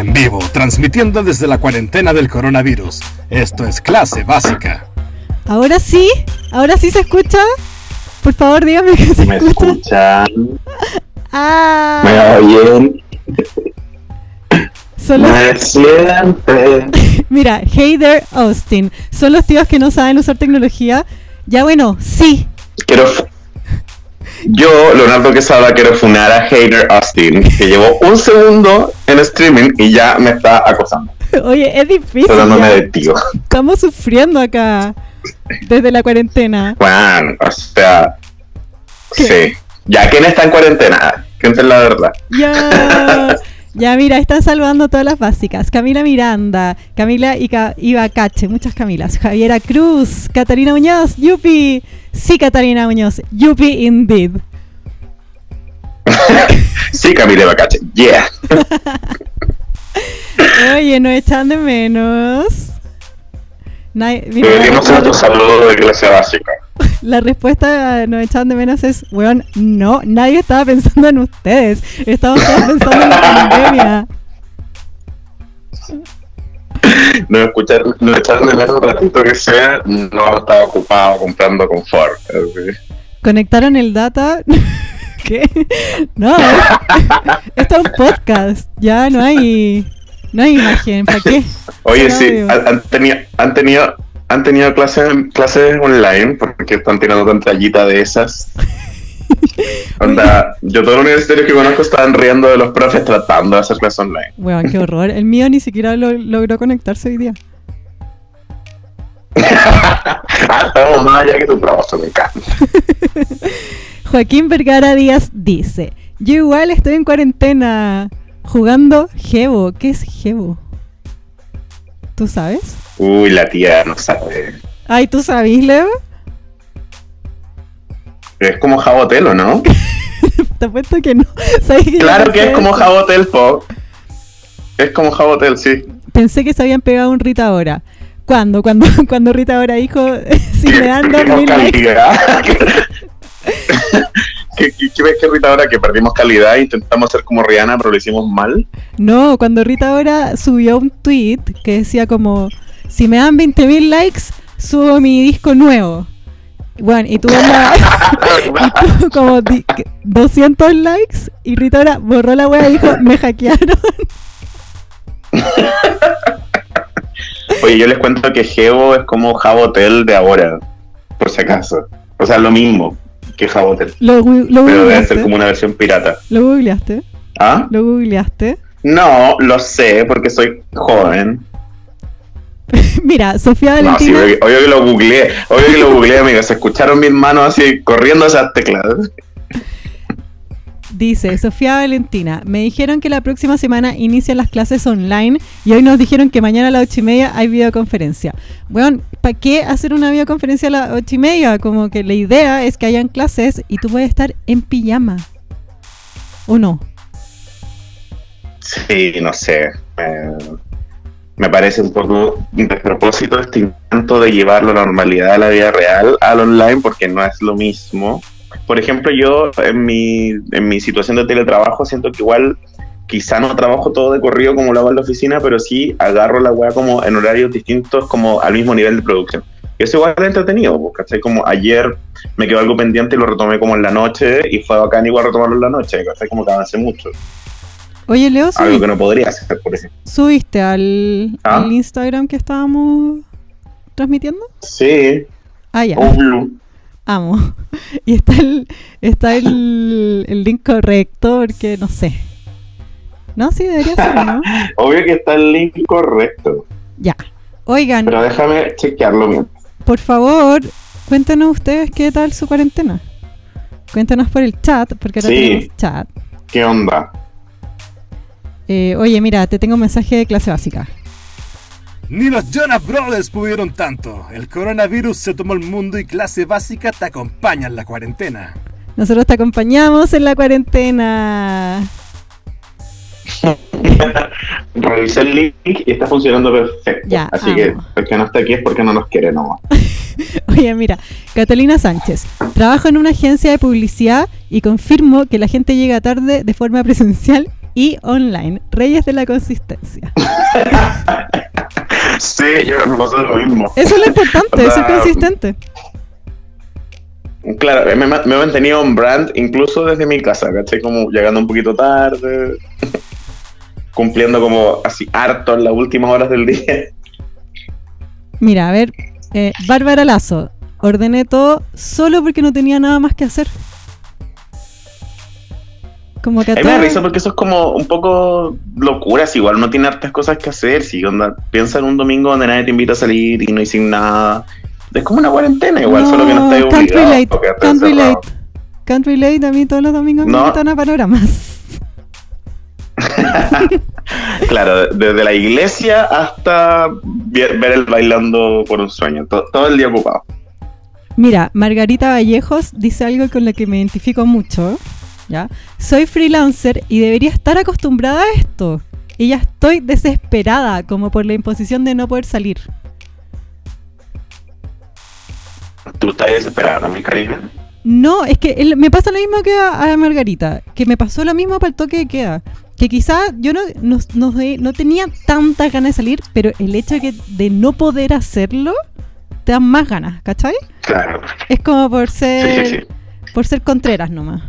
En vivo, transmitiendo desde la cuarentena del coronavirus. Esto es clase básica. Ahora sí, ahora sí se escucha. Por favor, dígame que se ¿Me escucha. escuchan? Ah, ¿Me los- ¿Me sienten? mira, hey there, Austin. Son los tíos que no saben usar tecnología. Ya bueno, sí. Quiero... Yo, Leonardo Quesada, quiero funar a Hater Austin, que llevó un segundo en streaming y ya me está acosando, Oye, es difícil. tratándome de tío. Estamos sufriendo acá desde la cuarentena. Bueno, o sea... ¿Qué? Sí. Ya, ¿quién está en cuarentena? Cuenten la verdad. Ya, ya mira, están saludando todas las básicas. Camila Miranda, Camila Ica- Ibacache, muchas Camilas. Javiera Cruz, Catarina Muñoz, Yupi. Sí, Catarina Muñoz, Yupi indeed. Sí, Camila Bacache. Yeah. Oye, nos echan de menos. Deberíamos hacer tu saludo de clase básica. La respuesta nos echan de menos es, weón, no, nadie estaba pensando en ustedes. Estamos todos pensando en la pandemia. No escuchar, no echar de menos un ratito que sea, no estaba ocupado comprando confort. así. conectaron el data. ¿Qué? No, esto es un podcast. Ya no hay, no hay imagen. ¿Para qué? Oye, sí, han tenido, han tenido, han tenido clases, clases online porque están tirando pantallita de esas. Onda, yo todos los universitarios que conozco estaban riendo de los profes tratando de hacer clases online. Weón, qué horror. El mío ni siquiera lo- logró conectarse hoy día. ah, estamos más allá que tu me encanta. Joaquín Vergara Díaz dice: Yo igual estoy en cuarentena jugando Gebo. ¿Qué es Gebo? ¿Tú sabes? Uy, la tía no sabe. Ay, ¿tú sabes, Leo? Es como Jabotelo, ¿no? Te apuesto que no. ¿Sabes que yo Claro que es como? Jabotel, po. Es como Jabotel, sí. Pensé que se habían pegado un Rita ahora. ¿Cuándo? Cuando, cuando Rita ahora dijo, si me dan dos mil. ¿Qué, qué, ves que Rita ahora que perdimos calidad e intentamos ser como Rihanna, pero lo hicimos mal? No, cuando Rita ahora subió un tweet que decía como, si me dan 20 mil likes, subo mi disco nuevo. Bueno, y tuvo, la, y tuvo como di- 200 likes y Rita ahora borró la wea y dijo, me hackearon. Oye, yo les cuento que Geo es como Jabotel de ahora, por si acaso. O sea, lo mismo que Jabotel, Lo, gu- lo pero debe ser como una versión pirata. Lo googleaste. ¿Ah? Lo googleaste. No, lo sé, porque soy joven. Mira, Sofía No, sí, Valentina. obvio, obvio que lo googleé, obvio que lo googleé, amigos. Se escucharon mis manos así corriendo esas teclas. Dice Sofía Valentina, me dijeron que la próxima semana inician las clases online y hoy nos dijeron que mañana a las ocho y media hay videoconferencia. Bueno, ¿para qué hacer una videoconferencia a las ocho y media? Como que la idea es que hayan clases y tú puedes estar en pijama. ¿O no? Sí, no sé. eh, me parece un poco despropósito este intento de llevar la normalidad de la vida real al online porque no es lo mismo. Por ejemplo, yo en mi, en mi situación de teletrabajo siento que igual quizá no trabajo todo de corrido como lo hago en la oficina, pero sí agarro la weá como en horarios distintos, como al mismo nivel de producción. Y eso igual es entretenido, pues, ¿cachai? Como ayer me quedó algo pendiente y lo retomé como en la noche y fue bacán igual retomarlo en la noche, ¿cachai? Como que avancé mucho. Oye, Leo, Algo subi- que no podría hacer, por ejemplo. ¿subiste al, ¿Ah? al Instagram que estábamos transmitiendo? Sí, Ah, ya. obvio. Amo. Y está el, está el, el link correcto porque no sé. No, sí, debería ser, ¿no? Obvio que está el link correcto. Ya. Oigan, Pero déjame chequearlo bien. por favor, cuéntenos ustedes qué tal su cuarentena. Cuéntenos por el chat, porque ahora Sí. tenemos chat. ¿Qué onda? Eh, oye, mira, te tengo un mensaje de clase básica. Ni los Jonas Brothers pudieron tanto. El coronavirus se tomó el mundo y clase básica te acompaña en la cuarentena. Nosotros te acompañamos en la cuarentena. Revisé el link y está funcionando perfecto. Ya, Así que el que no está aquí es porque no nos quiere nomás. Oye, mira, Catalina Sánchez. Trabajo en una agencia de publicidad y confirmo que la gente llega tarde de forma presencial y online. Reyes de la consistencia. Sí, yo no lo mismo. Eso es lo importante, O ser consistente. Claro, me, me he mantenido en brand incluso desde mi casa, ¿cachai? Como llegando un poquito tarde, cumpliendo como así harto en las últimas horas del día. Mira, a ver, eh, Bárbara Lazo. Ordené todo solo porque no tenía nada más que hacer. Como que a mí me da todo- risa porque eso es como un poco locura, si igual no tiene hartas cosas que hacer, si onda, piensa en un domingo donde nadie te invita a salir y no hiciste nada. Es como una cuarentena igual, solo que no estás can't obligado. relate, can't relate. Can't relate, a mí todos los domingos me No. invitan a panoramas. Claro, desde la iglesia hasta ver el bailando por un sueño, to- todo el día ocupado. Mira, Margarita Vallejos dice algo con lo que me identifico mucho. ¿Ya? Soy freelancer y debería estar acostumbrada a esto. Y ya estoy desesperada como por la imposición de no poder salir. ¿Tú estás desesperada, mi cariño? No, es que el- me pasa lo mismo que a, a Margarita, que me pasó lo mismo para el toque de queda. Que quizás yo no, no, no, no tenía tantas ganas de salir, pero el hecho de, que, de no poder hacerlo te da más ganas, ¿cachai? Claro. Es como por Sí, ser, sí, sí. por ser contreras nomás.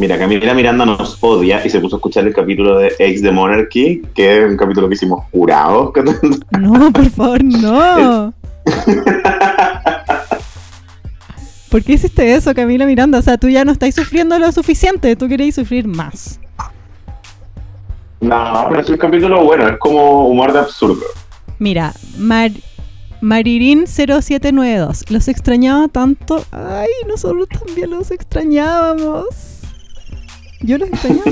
Mira, Camila Miranda nos odia y se puso a escuchar el capítulo de Ex the Monarchy, que es un capítulo que hicimos jurados. No, por favor, no. ¿Por qué hiciste eso, Camila Miranda? O sea, tú ya no estás sufriendo lo suficiente, tú queréis sufrir más. No, pero es un capítulo bueno, es como humor de absurdo. Mira, Mar Maririn 0792. Los extrañaba tanto. Ay, nosotros también los extrañábamos. Yo los extrañaba.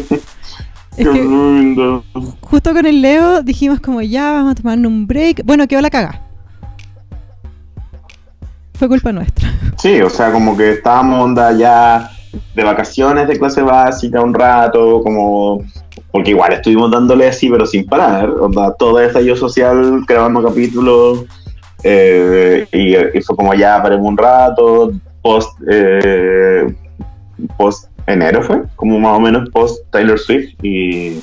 Es Qué que lindo. justo con el Leo dijimos como ya vamos a tomarnos un break. Bueno, quedó la caga. Fue culpa nuestra. Sí, o sea, como que estábamos onda ya de vacaciones de clase básica un rato, como porque igual estuvimos dándole así, pero sin parar, onda, todo estallido social, grabando capítulos, eh, y, y fue como ya paremos un rato, post, eh, post enero fue, como más o menos post Taylor Swift, y,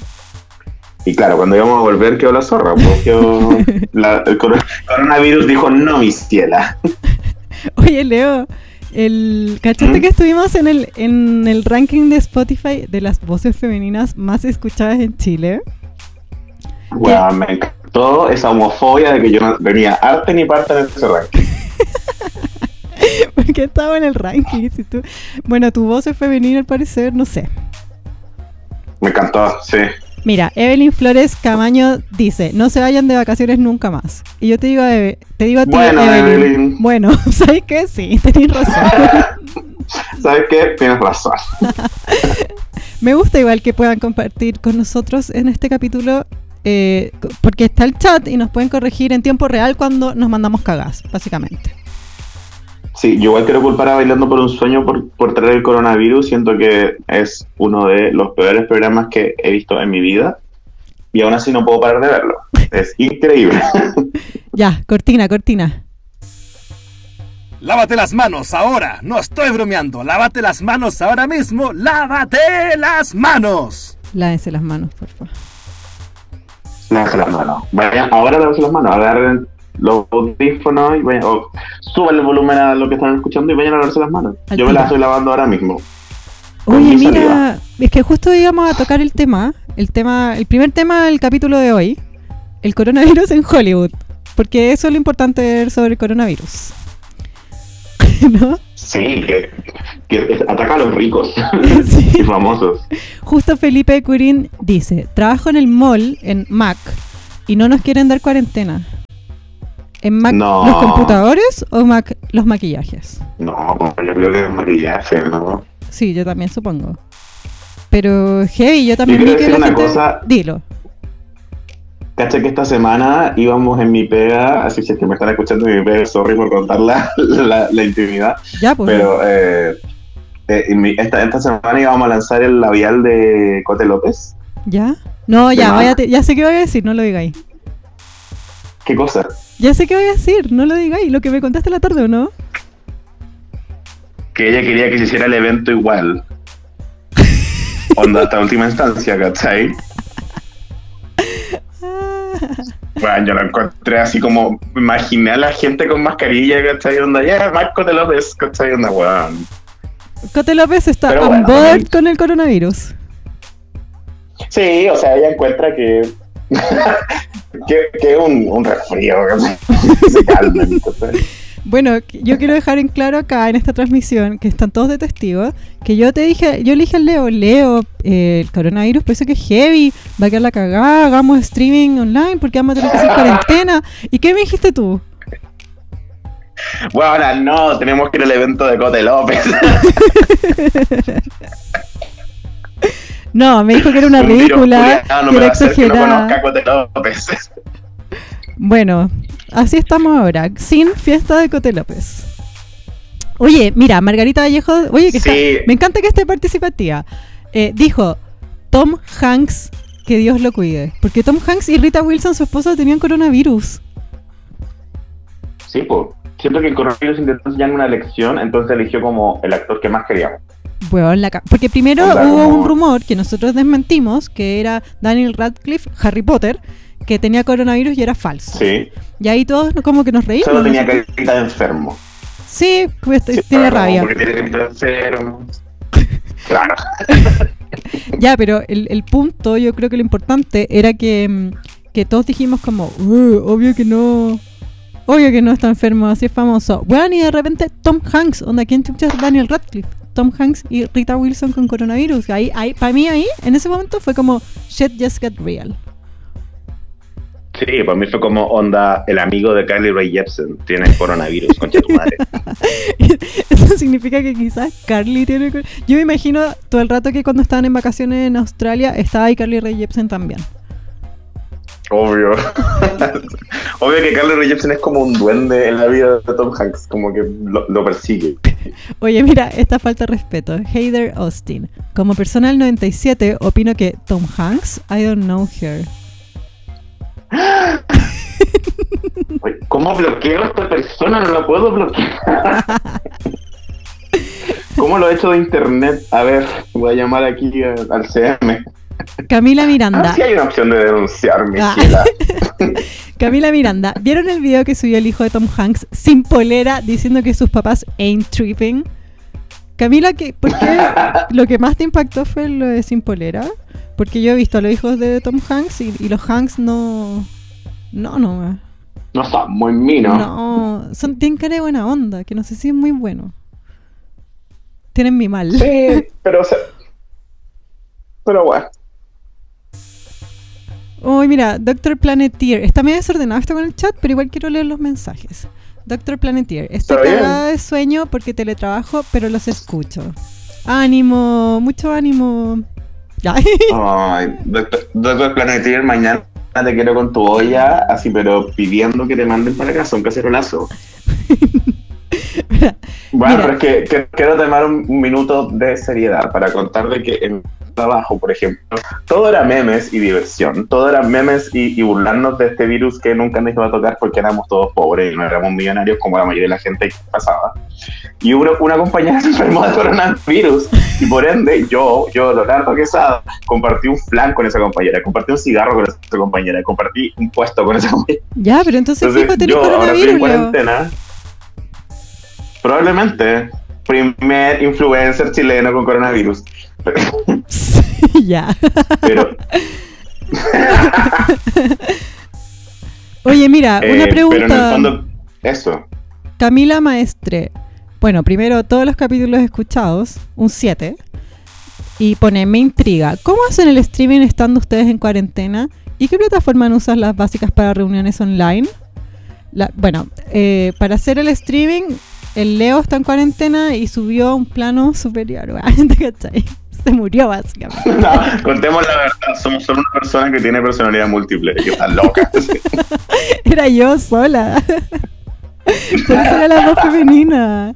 y claro, cuando íbamos a volver quedó la zorra, pues quedó la- el coro- coronavirus dijo no, mi ciela. Oye, Leo, el ¿cachaste ¿Mm? que estuvimos en el, en el ranking de Spotify de las voces femeninas más escuchadas en Chile? Weón, me encantó esa homofobia de que yo no venía arte ni parte de ese ranking. Porque estaba en el ranking. si tú- Bueno, tu voz es femenina al parecer, no sé. Me encantó, sí. Mira, Evelyn Flores Camaño dice, no se vayan de vacaciones nunca más. Y yo te digo, Eve- te digo a ti, Bueno, Evelyn, Evelyn. Bueno, ¿sabes qué? Sí, tenés razón. ¿Sabes qué? Tienes razón. Me gusta igual que puedan compartir con nosotros en este capítulo, eh, porque está el chat y nos pueden corregir en tiempo real cuando nos mandamos cagas, básicamente. Sí, yo igual quiero culpar a Bailando por un Sueño por, por traer el coronavirus. Siento que es uno de los peores programas que he visto en mi vida. Y aún así no puedo parar de verlo. Es increíble. Ya, cortina, cortina. Lávate las manos ahora, no estoy bromeando. Lávate las manos ahora mismo. Lávate las manos. Lávense las manos, por favor. Lávense las manos. Vayan, ahora lávense las manos. Agarren los audífonos y vayan. o suban el volumen a lo que están escuchando y vayan a lavarse las manos. Al Yo me las estoy lavando ahora mismo. Oye, mi mira, saliva. es que justo íbamos a tocar el tema, el tema, el primer tema del capítulo de hoy, el coronavirus en Hollywood, porque eso es lo importante sobre el coronavirus. ¿No? Sí, que, que ataca a los ricos Sí. y famosos. Justo Felipe Curín dice, trabajo en el mall, en Mac, y no nos quieren dar cuarentena. ¿En Mac No. los computadores o Mac los maquillajes? No, yo creo que es maquillaje, ¿no? Sí, yo también supongo. Pero hey, yo también Yo vi que la gente... cosa. Dilo. Cacha que esta semana íbamos en mi pega, así que si es que me están escuchando en mi pega, sorry por contar la, la, la intimidad, Ya, pues. pero eh, eh, esta, esta semana íbamos a lanzar el labial de Cote López. ¿Ya? No, ¿De ya, váyate- ya sé qué voy a decir, no lo digáis. ¿Qué cosa? Ya sé qué voy a decir, no lo digáis. Lo que me contaste la tarde, ¿o no? Que ella quería que se hiciera el evento igual. onda hasta última instancia, ¿cachai? Bueno, yo lo encontré así como, imaginé a la gente con mascarilla, ¿cachai? Onda, ya, Marco de López, ¿cachai? Onda, weón. Cote López está Pero on bueno, board también- con el coronavirus. Sí, o sea, ella encuentra que. Que un, un resfrío. Bueno, yo quiero dejar en claro acá en esta transmisión, que están todos de testigos, que yo te dije, yo le dije al Leo, Leo, eh, el coronavirus parece que es heavy, va a quedar la cagada, hagamos streaming online porque vamos a tener que hacer cuarentena. ¿Y qué me dijiste tú? Bueno, ahora no, tenemos que ir al evento de Cote López. No, me dijo que era una Un ridícula, no que era que no exagerada. conozca a Cote López. Bueno, así estamos ahora, sin fiesta de Cote López. Oye, mira, Margarita Vallejo, oye, que Sí. está- me encanta que esté participativa. Eh, dijo Tom Hanks, que Dios lo cuide. Porque Tom Hanks y Rita Wilson, su esposa, tenían coronavirus. Sí, pues. Siento que el coronavirus intentó enseñarme una lección, entonces eligió como el actor que más queríamos. La Porque primero hubo un rumor que nosotros desmentimos, que era Daniel Radcliffe, Harry Potter, que tenía coronavirus y era falso. Sí. Y ahí todos como que nos reímos. Solo tenía nosotros- carita de enfermo. Sí, pues, Sí, tiene claro, rabia. Porque tiene carita de enfermo. Claro. Ya, pero el, el punto, yo creo que lo importante era que, mm, que todos dijimos como, "Uh, obvio que no, obvio que no está enfermo, así es famoso. Bueno, y de repente Tom Hanks, onda, ¿quién chucha es Daniel Radcliffe? Tom Hanks y Rita Wilson con coronavirus. Ahí, ahí, para mí ahí, en ese momento fue como, shit just got real. Sí, para mí fue como onda el amigo de Carly Rae Jepsen. Tiene coronavirus, concha tu madre. Eso significa que quizás Carly tiene... Yo me imagino todo el rato que cuando estaban en vacaciones en Australia, estaba ahí Carly Rae Jepsen también. Obvio. Obvio que Rae Jepsen es como un duende en la vida de Tom Hanks, como que lo, lo persigue. Oye, mira, esta falta de respeto. Heider Austin. Como persona del 97, opino que Tom Hanks, I don't know her. ¿Cómo bloqueo a esta persona? No la puedo bloquear. ¿Cómo lo he hecho de internet? A ver, voy a llamar aquí al CM. Camila Ah, Miranda. sí hay una opción de denunciar, mi Ah. Camila Miranda. ¿Vieron el video que subió el hijo de Tom Hanks sin polera diciendo que sus papás ain't tripping? Camila, ¿qué, ¿por qué lo que más te impactó fue lo de sin polera? Porque yo he visto a los hijos de Tom Hanks y, y los Hanks no... No, no. No son muy minos. No, son, tienen cara de buena onda, que no sé si es muy bueno. Tienen mi mal. Sí, pero o sea, Pero bueno. Uy, mira, Doctor Planeteer. Está medio desordenado esto con el chat, pero igual quiero leer los mensajes. Doctor Planeteer. Estoy cagada de sueño porque teletrabajo, pero los escucho. Ánimo, mucho ánimo. Ay, doctor, doctor Planeteer, mañana te quiero con tu olla, así, pero pidiendo que te manden para casa un cacerolazo. Bueno, Mira. pero es que, que- quiero tomar un, un minuto de seriedad para contar de que en trabajo, por ejemplo, todo era memes y diversión, todo era memes y, y burlarnos de este virus que nunca nos iba a tocar porque éramos todos pobres y no éramos millonarios como la mayoría de la gente que pasaba. Y hubo una compañera se enfermó de coronavirus y por ende yo, yo, Leonardo Quesada, compartí un flan con esa compañera, compartí un cigarro con esa compañera, compartí un puesto con esa compañera. ya, pero entonces, Entonces, fijo, tenés yo ahora estoy en cuarentena. Probablemente. Primer influencer chileno con coronavirus. Ya. Pero, Oye, mira, eh, una pero en el pregunta. fondo, eso. Camila Maestre. Bueno, primero, todos los capítulos escuchados, un 7. Y pone, me intriga. ¿Cómo hacen el streaming estando ustedes en cuarentena? ¿Y qué plataforma usan las básicas para reuniones online? La- bueno, eh, para hacer el streaming, el Leo está en cuarentena y subió a un plano superior. ¿te cachai? Se murió básicamente. No, contemos la verdad. Somos solo una persona que tiene personalidad múltiple. Que está loca. Era yo sola. Por eso era la voz femenina.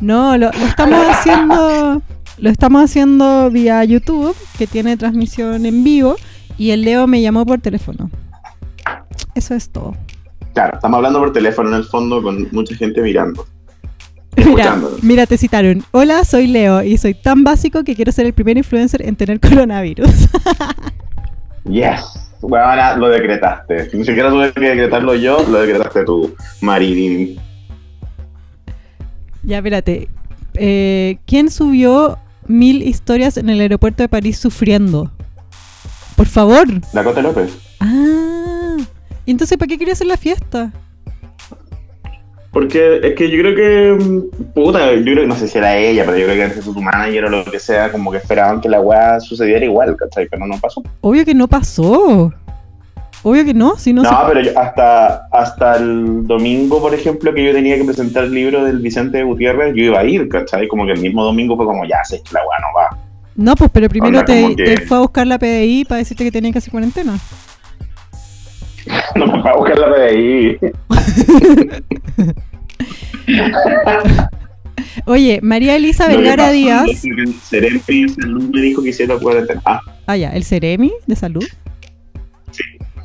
No, lo, lo estamos haciendo. Lo estamos haciendo vía YouTube, que tiene transmisión en vivo, y el Leo me llamó por teléfono. Eso es todo. Claro, estamos hablando por teléfono en el fondo con mucha gente mirando. Mira, mira, te citaron. Hola, soy Leo y soy tan básico que quiero ser el primer influencer en tener coronavirus. Yes. Bueno, ahora lo decretaste. Ni siquiera tuve que decretarlo yo, lo decretaste tú, Marilyn. ya, espérate. Eh, ¿Quién subió mil historias en el aeropuerto de París sufriendo? Por favor. Dakota López. Ah. ¿Y entonces para qué quería hacer la fiesta? Porque es que yo creo que. mm, Puta, yo creo que no sé si era ella, pero yo creo que entre su manager o lo que sea, como que esperaban que la weá sucediera igual, ¿cachai? Pero no pasó. Obvio que no pasó. Obvio que no, si no, No, se- pero yo- hasta, hasta el domingo, por ejemplo, que yo tenía que presentar el libro del Vicente Gutiérrez, yo iba a ir, ¿cachai? Como que el mismo domingo fue como, ya sé que la weá no va. No, pues pero primero Onda, te, como que- te fue a buscar la PDI para decirte que tenía que hacer cuarentena. No me va a buscar la PDI. Oye, María Elisa Vergara Díaz. el Seremi Salud me dijo que hiciera cuarentena. Ah, Ah, ya, el Ceremi de salud.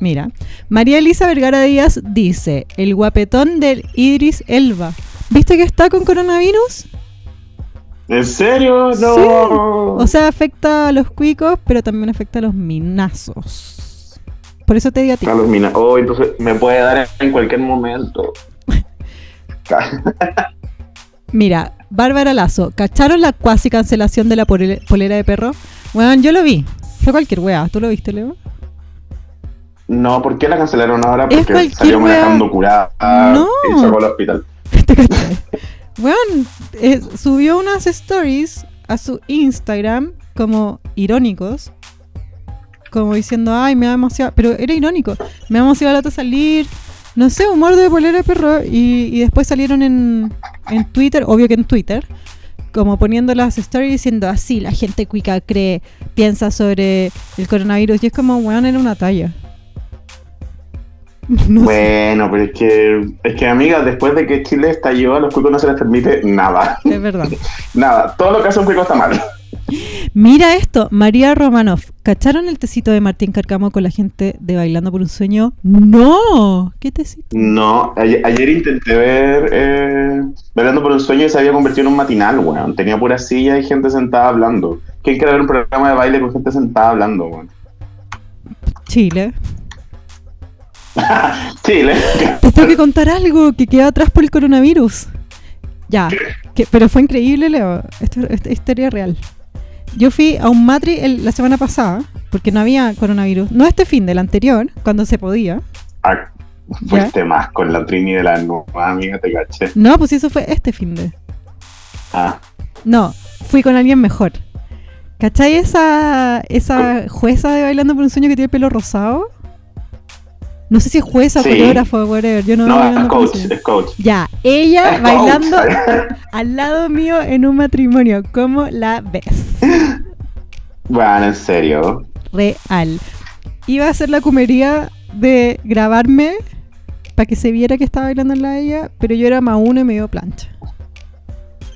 Mira, María Elisa Vergara Díaz dice: El guapetón del Idris Elba. ¿Viste que está con coronavirus? ¿En serio? No. O sea, afecta a los cuicos, pero también afecta a los minazos. Por eso te digo a ti. Carlos Mina. Oh, entonces me puede dar en cualquier momento. Mira, Bárbara Lazo, ¿cacharon la cuasi cancelación de la pole- polera de perro? Bueno, yo lo vi. Fue cualquier wea. ¿Tú lo viste, Leo? No, ¿por qué la cancelaron ahora? Porque cualquier salió wea. manejando curada No. y sacó al hospital. ¿Te cachai? Weón, eh, subió unas stories a su Instagram como irónicos. Como diciendo, ay, me da demasiado. Pero era irónico. Me da demasiado lata salir. No sé, humor de polera de perro. Y, y después salieron en, en Twitter, obvio que en Twitter. Como poniendo las stories diciendo así, la gente cuica cree, piensa sobre el coronavirus. Y es como, weón, era una talla. No sé. Bueno, pero es que, es que, amiga, después de que Chile estalló, a los cuicos no se les permite nada. Es verdad. Nada. Todo lo que hace un cuico está mal. Mira esto, María Romanoff. ¿Cacharon el tecito de Martín Carcamo con la gente de Bailando por un Sueño? ¡No! ¿Qué tecito? No, ayer, ayer intenté ver eh, Velando por un sueño y se había convertido en un matinal, weón. Tenía pura silla y gente sentada hablando. ¿Quién quiere ver un programa de baile con gente sentada hablando, weón? Chile. Chile. Te tengo que contar algo que queda atrás por el coronavirus. Ya, que- pero fue increíble, Leo. Esto, esta historia real. Yo fui a un matri el- la semana pasada, porque no había coronavirus. No este fin, del anterior, cuando se podía. Ah, fuiste más con la Trini de la nueva amiga, te caché. No, pues eso fue este fin de. Ah, No, fui con alguien mejor. ¿Cachai esa, esa jueza de Bailando por un Sueño que tiene el pelo rosado? No sé si es jueza Sí. o whatever. Yo no, no, es coach, es coach. Ya, ella Es bailando coach. al lado mío en un matrimonio. ¿Cómo la ves? Bueno, en serio. Real. Iba a hacer la cumería de grabarme para que se viera que estaba bailando en la de ella, pero yo era más uno y me dio plancha.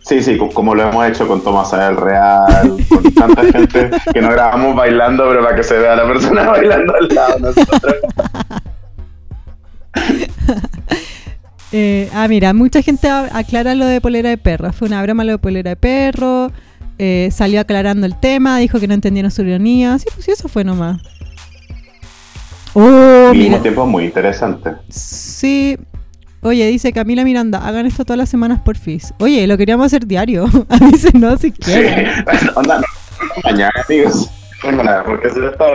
Sí, sí, co- como lo hemos hecho con Tomás del Real, con tanta gente que no grabamos bailando, pero para que se vea la persona bailando al lado de nosotros. Eh, ah, mira, mucha gente aclara lo de polera de perro. Fue una broma lo de polera de perro. eh, salió aclarando el tema, dijo que no entendieron su ironía. Sí, pues sí, eso fue nomás. Oh, mira. tiempo muy interesante. Sí. Oye, dice Camila Miranda, hagan esto todas las semanas por FIS. Oye, lo queríamos hacer diario. Avísenos si Sí, quieren. onda, no, mañana, amigos. Bueno, porque se está.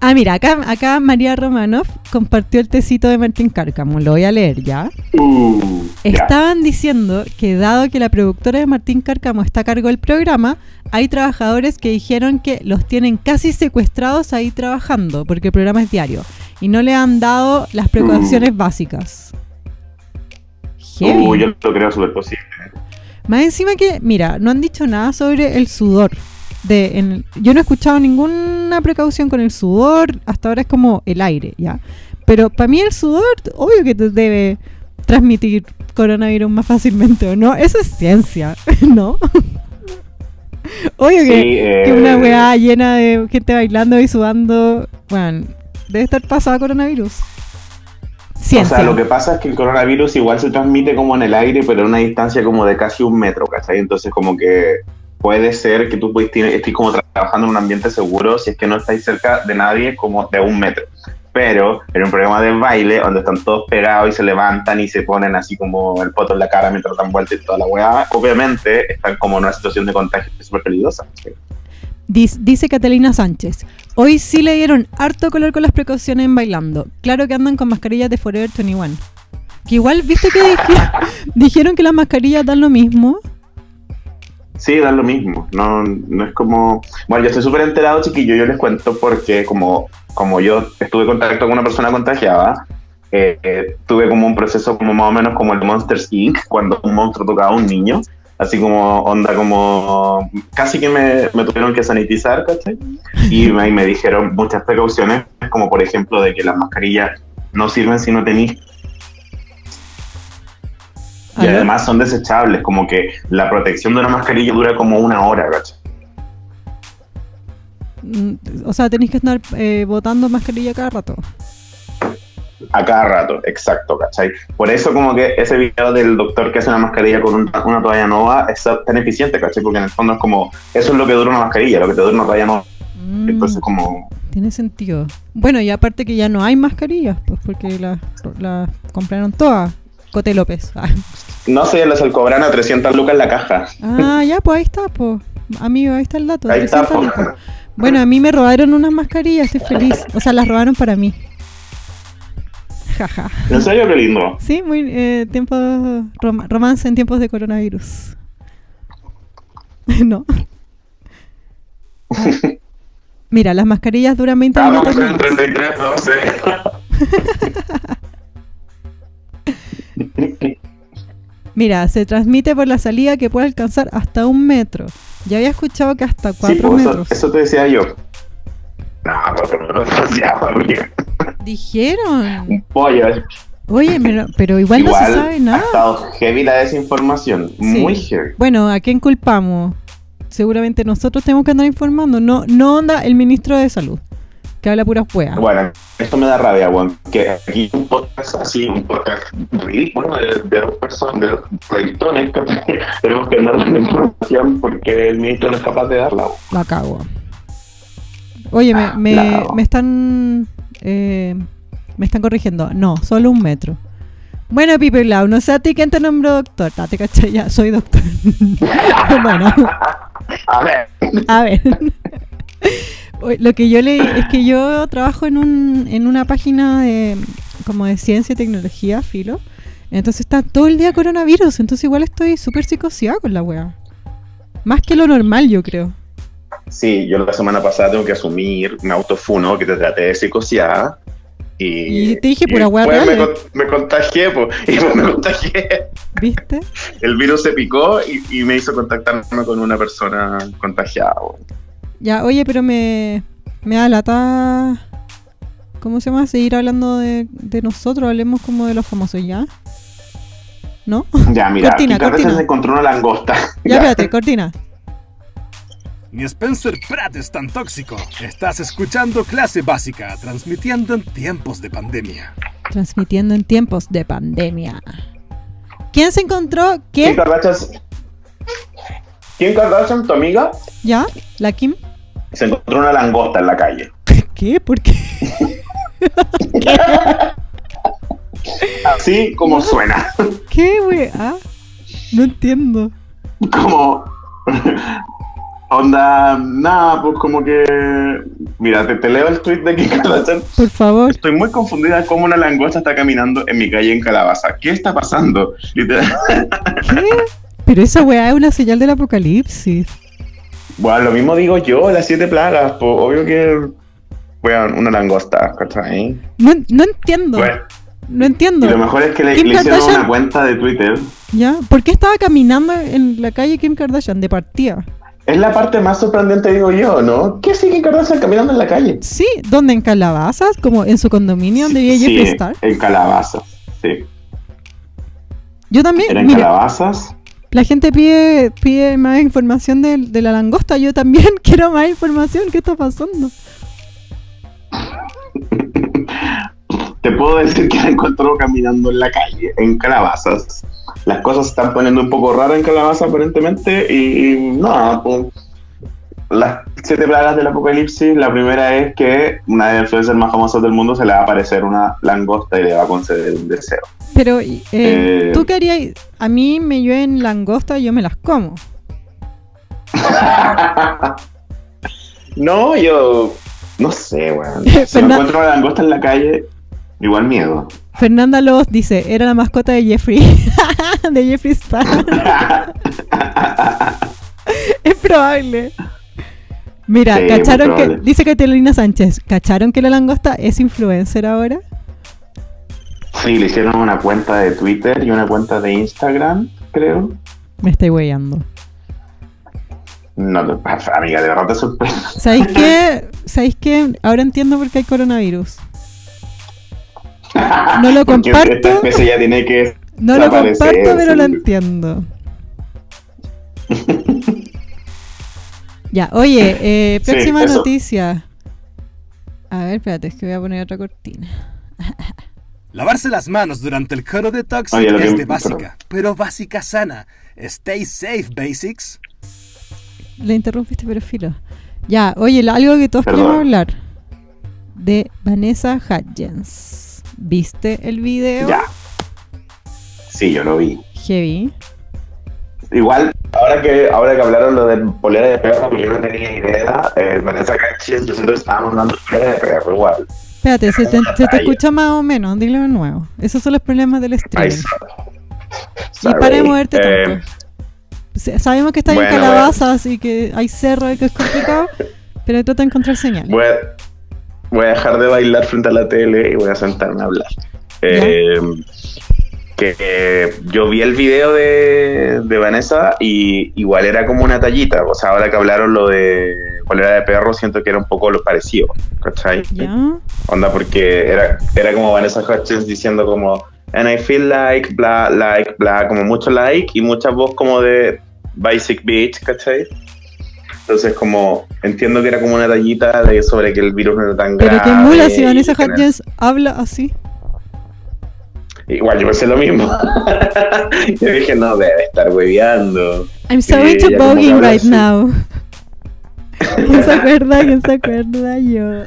Ah, mira, acá, acá María Romanoff compartió el tecito de Martín Cárcamo. Lo voy a leer ya. Uh, ya. Estaban diciendo que dado que la productora de Martín Cárcamo está a cargo del programa, hay trabajadores que dijeron que los tienen casi secuestrados ahí trabajando, porque el programa es diario, y no le han dado las precauciones básicas. Heavy. Uh, yo lo creo súper posible. Más encima que, mira, no han dicho nada sobre el sudor. De, en- yo no he escuchado ninguna precaución con el sudor, hasta ahora es como el aire, ¿ya? Pero para mí el sudor, obvio que te debe transmitir coronavirus más fácilmente, ¿o no? Eso es ciencia, ¿no? obvio que, eh, que una weá llena de gente bailando y sudando, bueno, debe estar pasada coronavirus. Ciencia. O sea, lo que pasa es que el coronavirus igual se transmite como en el aire, pero a una distancia como de casi un metro, ¿cachai? Entonces como que puede ser que tú estés como trabajando en un ambiente seguro si es que no estáis cerca de nadie como de un metro. Pero en un programa de baile donde están todos pegados y se levantan y se ponen así como el poto en la cara mientras dan vuelta y toda la weá, obviamente están como en una situación de contagio súper peligrosa. Dice, Catalina Sánchez, hoy sí le dieron harto color con las precauciones en bailando. Claro que andan con mascarillas de Forever 21. Que igual, viste que dije- dijeron que las mascarillas dan lo mismo. Sí, dan lo mismo. No, no es como. Bueno, yo estoy súper enterado, chiquillo. Yo les cuento porque, como, como yo estuve en contacto con una persona contagiada, eh, eh, tuve como un proceso, como más o menos como el Monster Inc., cuando un monstruo tocaba a un niño. Así como, onda, como. Casi que me, me tuvieron que sanitizar, ¿cachai? Y me, me dijeron muchas precauciones, como por ejemplo de que las mascarillas no sirven si no tenéis y además son desechables, como que la protección de una mascarilla dura como una hora, ¿cachai? Mm, O sea, tenéis que estar eh, botando mascarilla cada rato. A cada rato, exacto, ¿cachai? Por eso como que ese video del doctor que hace una mascarilla con un- una toalla nova es tan eficiente, ¿cachai? Porque en el fondo es como, eso es lo que dura una mascarilla, lo que te dura una toalla nova. Mm, Entonces como, tiene sentido. Bueno, y aparte que ya no hay mascarillas, pues porque las las compraron todas. Cote López. Ah. no sé, les cobran a 300 lucas la caja. Ah, ya, pues ahí está, pues. Amigo, ahí está el dato. Ahí está, 300 po. Bueno, a mí me robaron unas mascarillas, estoy feliz. O sea, las robaron para mí. Jaja. En serio, qué lindo. Sí, muy eh, tiempo rom- romance en tiempos de coronavirus. no. Mira, las mascarillas duran 20 Estamos minutos. en nomás. 33, 12. Mira, se transmite por la salida que puede alcanzar hasta un metro. Ya había escuchado que hasta Sí, 4 pues, eso, metros. eso te decía yo. No, demasiado, porque Dijeron. un pollo. Oye, pero, pero igual, no se sabe ha nada. estado heavy la desinformación. Muy Sí. heavy. Bueno, ¿a quién culpamos? Seguramente nosotros tenemos que andar informando. No, no onda el ministro de salud, que habla puras hueas. Bueno, esto me da rabia, weón. Que aquí un podcast así, un podcast ridículo de, de dos personas, de dos que tenemos que andar dando información porque el ministro no es capaz de darla. weón. La cago. Oye, me, La me están eh, me están corrigiendo. No, solo un metro. Bueno, Pipe Lau, no sé a ti quién te nombró doctor. Ah, te caché, ya, soy doctor. bueno, A ver. a ver. Lo que yo leí es que yo trabajo en, un, en una página de, como de ciencia y tecnología, filo. Entonces está todo el día coronavirus. Entonces igual estoy súper psicoseada con la wea. Más que lo normal, yo creo. Sí, yo la semana pasada tengo que asumir, me autofuno, que te traté de psicoseada. Y, Y te dije pura hueá después me, contagié, po, y después me contagié. ¿Viste? El virus se picó y, y me hizo contactarme con una persona contagiada. weón. Ya, oye, pero me, me da lata. ¿Cómo se llama? Seguir hablando de, de nosotros. Hablemos como de los famosos, ¿ya? ¿No? Ya, mira, Cortina, cortina. se encontró una langosta. Ya, espérate, cortina. Ni Spencer Pratt es tan tóxico. Estás escuchando clase básica, transmitiendo en tiempos de pandemia. Transmitiendo en tiempos de pandemia. ¿Quién se encontró? Kardashian, Kim Kardashian, tu amiga, ¿Ya? ¿La Kim? Se encontró una langosta en la calle. ¿Qué? ¿Por qué? Así como suena. ¿Qué, güey? Ah, no entiendo. como onda nada pues como que mira te, te leo el tweet de Kim Kardashian Por favor. estoy muy confundida cómo una langosta está caminando en mi calle en Calabaza ¿qué está pasando? Literal. ¿Qué? Pero esa weá es una señal del apocalipsis. Bueno lo mismo digo yo las siete plagas pues obvio que bueno, una langosta ¿cachai? No, no entiendo. Bueno, No y entiendo. lo mejor es que le, le hicieron una cuenta de Twitter ¿Ya? ¿Por qué estaba caminando en la calle Kim Kardashian de partida? es la parte más sorprendente digo yo ¿no? ¿qué sigue Kim Kardashian caminando en la calle? Sí, ¿dónde? ¿En Calabazas? Como en su condominio donde vive sí, Jeffree Star. en Calabaza sí Yo también, era en mira, Calabazas la gente pide, pide más información de, de la langosta. Yo también quiero más información. ¿Qué está pasando? Te puedo decir que la encontró caminando en la calle, en calabazas. Las cosas se están poniendo un poco raras en calabaza aparentemente y nada, pues, las siete plagas del apocalipsis, la primera es que una de las influencers más famosas del mundo se le va a aparecer una langosta y le va a conceder un deseo. Pero, eh, Eh. ¿tú qué harías? A mí me llueven langosta y yo me las como. No, yo no sé, weón. Si Fernan- me encuentro una langosta en la calle, igual miedo. Fernanda Lobos dice, era la mascota de Jeffrey. de Jeffrey Star. es probable. Mira, Sí, ¿cacharon que, dice Catalina Sánchez, ¿cacharon que la langosta es influencer ahora? Sí, le hicieron una cuenta de Twitter y una cuenta de Instagram, creo. Me estoy weyando. No, te- amiga, de verdad te sorprende. ¿Sabéis qué? ¿Sabéis qué? Ahora entiendo por qué hay coronavirus. No lo comparto. Esta especie ya tiene que No lo comparto, pero lo entiendo. Ya, oye, eh, próxima noticia. A ver, espérate, es que voy a poner otra cortina. Lavarse las manos durante el coro de Toxic Oye, es de básica, pero básica sana. Stay safe, basics. Le interrumpiste, pero filo. Ya, oye, algo que todos Perdón. queremos hablar. De Vanessa Hudgens. ¿Viste el video? Ya. Sí, yo lo vi. Heavy. Igual, ahora que ahora que hablaron lo de polera de perro, que yo no tenía idea, eh, Vanessa Cachis, nosotros estábamos dando polera de perro igual. Espérate, se te, se te escucha más o menos, dilo de nuevo. Esos son los problemas del streaming. Y para de moverte Eh, tanto. Se- Sabemos que está en bueno, calabazas y que hay cerro y que es complicado, pero trata de encontrar señal. voy, a, voy a dejar de bailar frente a la tele y voy a sentarme a hablar. Eh, que eh, yo vi el video de, de Vanessa y igual era como una tallita. O sea, ahora que hablaron lo de polera de perro, siento que era un poco lo parecido. ¿Cachai? Onda, porque era, era como Vanessa Hutchins diciendo como, and I feel like, bla, like, bla, como mucho like y mucha voz como de basic bitch, ¿cachai? Entonces como, entiendo que era como una tallita de sobre que el virus no era tan Pero grave. qué mula si Vanessa Hudgens habla así. Igual yo pensé lo mismo. yo dije, no, debe estar hueveando. I'm so Sí, into ella como que voguing habla right así. now. ¿Quién se acuerda? ¿Quién se acuerda? Yo.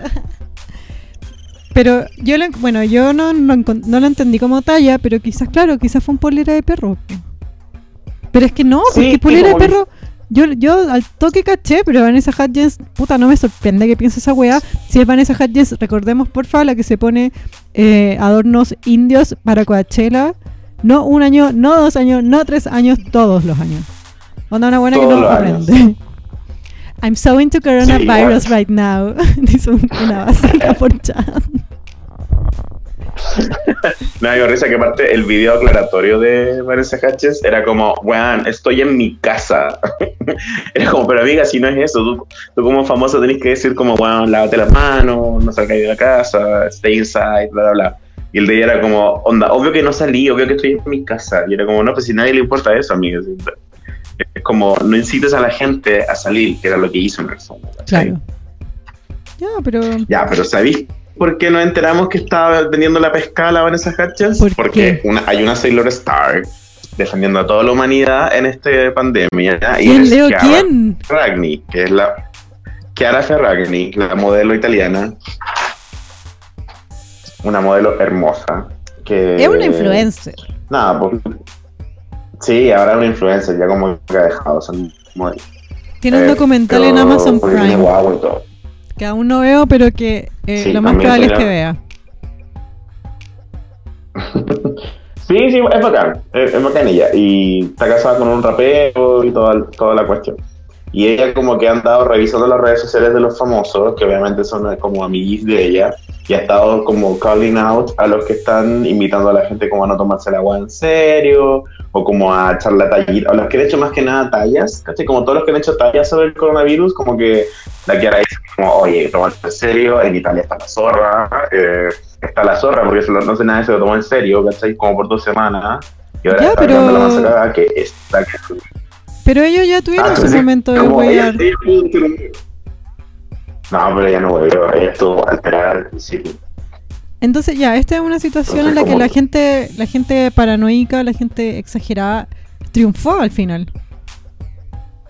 Pero yo lo, bueno, yo no, no, no lo entendí como talla, pero quizás, claro, quizás fue un polera de perro. Pero es que no, Sí, porque polera de perro, yo, yo al toque caché, pero Vanessa Hudgens, puta, no me sorprende que piense esa weá. Si es Vanessa Hudgens, recordemos porfa la que se pone eh, adornos indios para Coachella. No un año, no dos años, no tres años, todos los años. Onda una buena que no aprende. I'm so into coronavirus right now. Dice un- una básica por chat. Me dio risa que aparte el video aclaratorio de Vanessa Hutchins era como, weón, estoy en mi casa. era como, pero amiga, si no es eso, tú, tú como famoso tenés que decir como, weón, lávate las manos, no salgáis de la casa, stay inside, bla, bla, bla. Y el de ella era como, onda, obvio que no salí, obvio que estoy en mi casa. Y era como, no, pues si nadie le importa eso, amiga. Es como, no incites a la gente a salir, que era lo que hizo. ¿cachai? Claro. Ya, pero. Ya, pero ¿sabéis por qué nos enteramos que estaba vendiendo la pesca a la Vanessa Hutchins? ¿Por Porque una- hay una Sailor Star defendiendo a toda la humanidad en esta pandemia. y ¿Quién, es Leo? Chiara ¿Quién? Ferragni, que es la Chiara Ferragni, la modelo italiana. Una modelo hermosa. Que, Es una influencer. Nada, pues. Sí, ahora es una influencer, ya como que ha dejado de ser modelo. Tiene un Eh, documental en Amazon porque tiene Prime guagua y todo. Que aún no veo, pero que eh, Sí, lo más probable es que vea. Sí, sí, es bacán, es, es bacán ella. Y está casada con un rapero y toda, toda la cuestión. Y ella como que ha andado revisando las redes sociales de los famosos, que obviamente son como amiguis de ella, y ha estado como calling out a los que están invitando a la gente como a no tomarse el agua en serio, o como a echar la tallita, o los que han hecho más que nada tallas, ¿cachai? Como todos los que han hecho tallas sobre el coronavirus, como que la Kiara como, oye, tomate en serio, en Italia está la zorra, eh, está la zorra, porque no sé nada se lo tomó en serio, ¿cachai? Como por dos semanas, y ahora Ya, está pero- la masa cagada que está... Pero ellos ya tuvieron Ah, su sí, momento de huear. No, pero ella no volvió, ella estuvo alterada al principio. Entonces ya, esta es una situación en la que la gente, la gente paranoica, la gente exagerada, triunfó al final.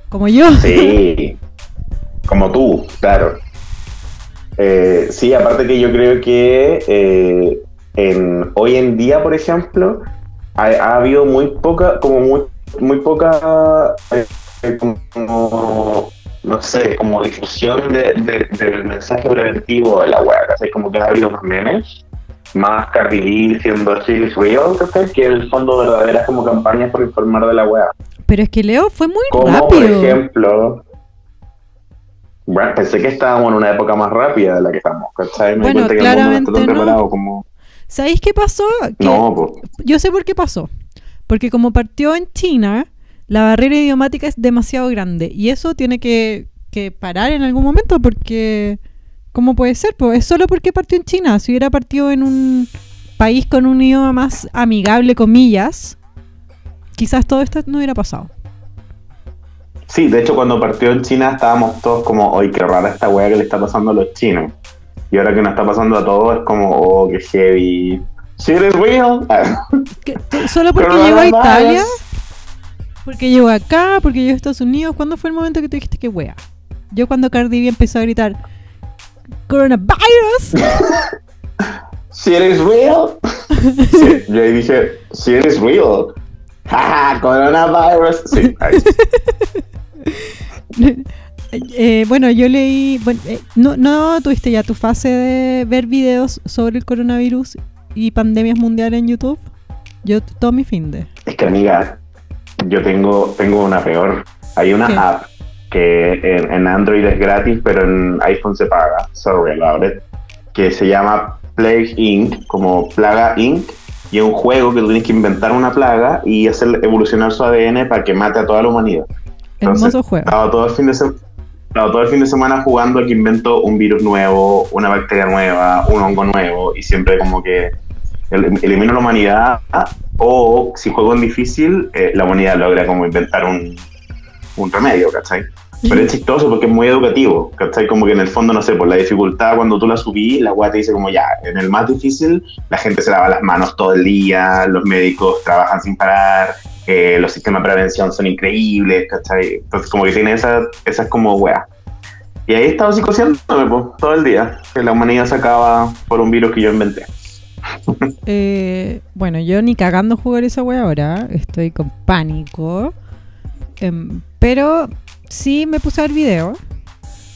Como yo. Sí, como tú, claro. Eh, sí, aparte que yo creo que eh, en, hoy en día, por ejemplo, ha, ha habido muy poca, como muy, muy poca, eh, como, no sé, como difusión de- de- del mensaje preventivo de la web. Como que ha habido más memes, más Cardi real, ¿cachai? que en el fondo verdaderas como campañas por informar de la web. Pero es que Leo fue muy Como rápido. por ejemplo. Bueno, pensé que estábamos en una época más rápida de la que estamos, ¿cachai? Me Bueno, cuenta que el mundo no está claramente tan no. como. ¿Sabéis qué pasó? Que No, pues. Yo sé por qué pasó. Porque como partió en China, la barrera idiomática es demasiado grande. Y eso tiene que, que parar en algún momento porque... ¿Cómo puede ser? Pues es solo porque partió en China. Si hubiera partido en un país con un idioma más amigable, comillas, quizás todo esto no hubiera pasado. Sí, de hecho, cuando partió en China estábamos todos como, oye, qué rara esta weá que le está pasando a los chinos. Y ahora que nos está pasando a todos es como, oh, qué heavy. Shit is real. ¿Qué- tú- ¿Solo porque llegó a. Italia? ¿Porque llegó acá? ¿Porque llegó a Estados Unidos? ¿Cuándo fue el momento que tú dijiste que wea? Yo cuando Cardi B empezó a gritar Coronavirus Shit is real. Sí, yo ahí dije, shit is real. Jaja, coronavirus. Sí, ahí. Eh, bueno, yo leí. Bueno, eh, no, ¿No tuviste ya tu fase de ver videos sobre el coronavirus y pandemias mundiales en YouTube? Yo todo mi fin de. Es que amiga, yo tengo, tengo una peor. Hay una ¿Qué? app que en, en Android es gratis, pero en iPhone se paga. Sorry about it. Que se llama Plague Inc., como Plaga Inc. Y es un juego que tú tienes que inventar una plaga y hacer evolucionar su ADN para que mate a toda la humanidad. Entonces, Hermoso juego. Estaba todo el fin de semana. todo el fin de semana jugando a que invento un virus nuevo, una bacteria nueva, un hongo nuevo, y siempre como que el- elimino la humanidad, o si juego en difícil, eh, la humanidad logra como inventar un, un remedio, ¿cachai? Pero es chistoso porque es muy educativo, ¿cachai? Como que en el fondo, no sé, por la dificultad, cuando tú la subí, la weá te dice como ya, en el más difícil, la gente se lava las manos todo el día, los médicos trabajan sin parar, eh, los sistemas de prevención son increíbles, ¿cachai? Entonces como que tiene esas, esas como weá. Y ahí estaba psicoseándome po, todo el día, que la humanidad se acaba por un virus que yo inventé. Eh, bueno, yo ni cagando jugar esa wea ahora. Estoy con pánico. Em, pero sí me puse a ver videos.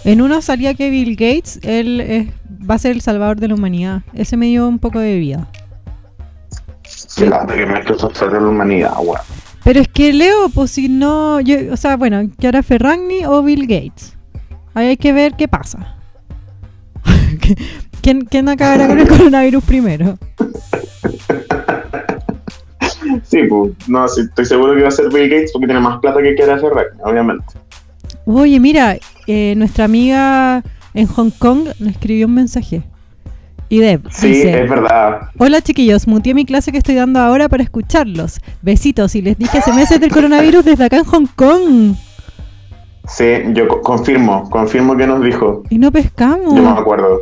En uno salía que Bill Gates él es- va a ser el salvador de la humanidad. Ese me dio un poco de vida. Que la que Microsoft sobre la humanidad, weá. Pero es que Leo, pues si no. Yo, o sea, bueno, que ahora Ferragni o Bill Gates. Ahí hay que ver qué pasa. ¿Quién, ¿Quién acabará con el coronavirus primero? Sí, pues, no, sí, estoy seguro que va a ser Bill Gates porque tiene más plata que quiere hacer Ferrari, obviamente. Oye, mira, eh, nuestra amiga en Hong Kong nos escribió un mensaje. Y Deb Sí, dice: es verdad. Hola chiquillos, muteé mi clase que estoy dando ahora para escucharlos. Besitos y les dije hace meses del coronavirus desde acá en Hong Kong. Sí, yo co- confirmo, confirmo que nos dijo. Y no Yo me pescamos. acuerdo.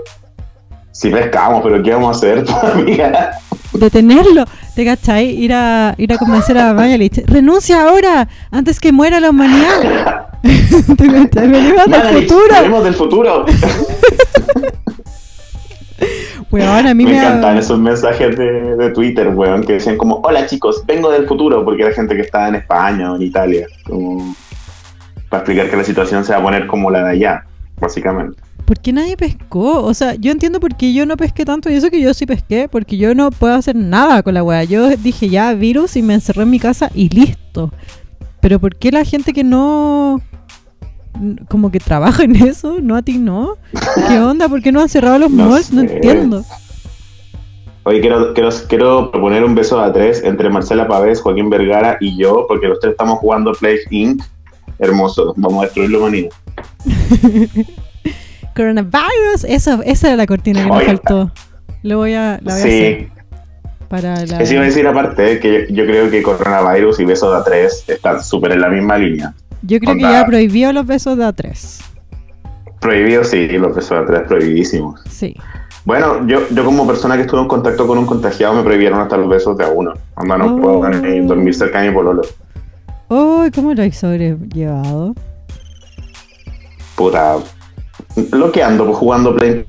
Sí pescamos, pero ¿qué vamos a hacer, amiga? Detenerlo. ¿Te cachai? Ir a, ir a convencer a Mayalich. Renuncia ahora, antes que muera la humanidad. ¿Te cachai? Venimos del futuro. venimos del futuro. Weón, a mí Me me, encantan esos mensajes de, de Twitter, weón, que decían como, hola chicos, vengo del futuro, porque era gente que estaba en España o en Italia, como para explicar que la situación se va a poner como la de allá, básicamente. ¿Por qué nadie pescó? O sea, yo entiendo por qué yo no pesqué tanto y eso que yo sí pesqué, porque yo no puedo hacer nada con la weá. Yo dije ya, virus y me encerré en mi casa y listo. Pero ¿por qué la gente que no... como que trabaja en eso, no a ti no? ¿Qué onda? ¿Por qué no han cerrado los No malls? No entiendo. Oye, quiero, quiero, quiero proponer un beso a tres entre Marcela Pavés, Joaquín Vergara y yo, porque los tres estamos jugando Play Inc. Hermoso, vamos a destruir la humanidad. Coronavirus, eso, esa era la cortina que me faltó. Lo voy a, la voy a hacer Sí, para la... eso iba a decir aparte, que yo, yo creo que coronavirus y beso de a tres están súper en la misma línea. Yo creo que onda. ya prohibió los besos de A3. Prohibido, sí, los besos de a tres prohibidísimos. Sí. Bueno, yo, yo como persona que estuvo en contacto con un contagiado me prohibieron hasta los besos de a uno. Anda, no Oh. puedo ni dormir cerca de mi pololo. Uy, ¿cómo lo has sobrellevado? Puta. Lo que ando, pues jugando Play.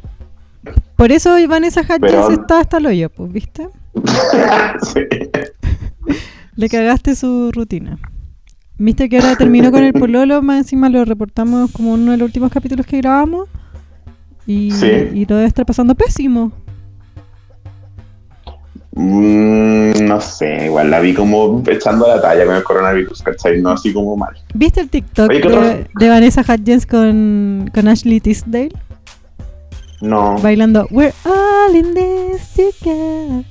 Por eso Vanessa Pero- está hasta el hoyo, pues, ¿viste? sí. Le cagaste su rutina. ¿Viste que ahora terminó con el pololo? Más encima lo reportamos como uno de los últimos capítulos que grabamos. Y, Sí. y lo debe estar pasando pésimo. Mm, no sé, igual la vi como echando la talla con el coronavirus, ¿cachai? No así como mal. ¿Viste el TikTok Oye, ¿qué de, Vanessa Hudgens con, con Ashley Tisdale? No. Bailando We're all in this together.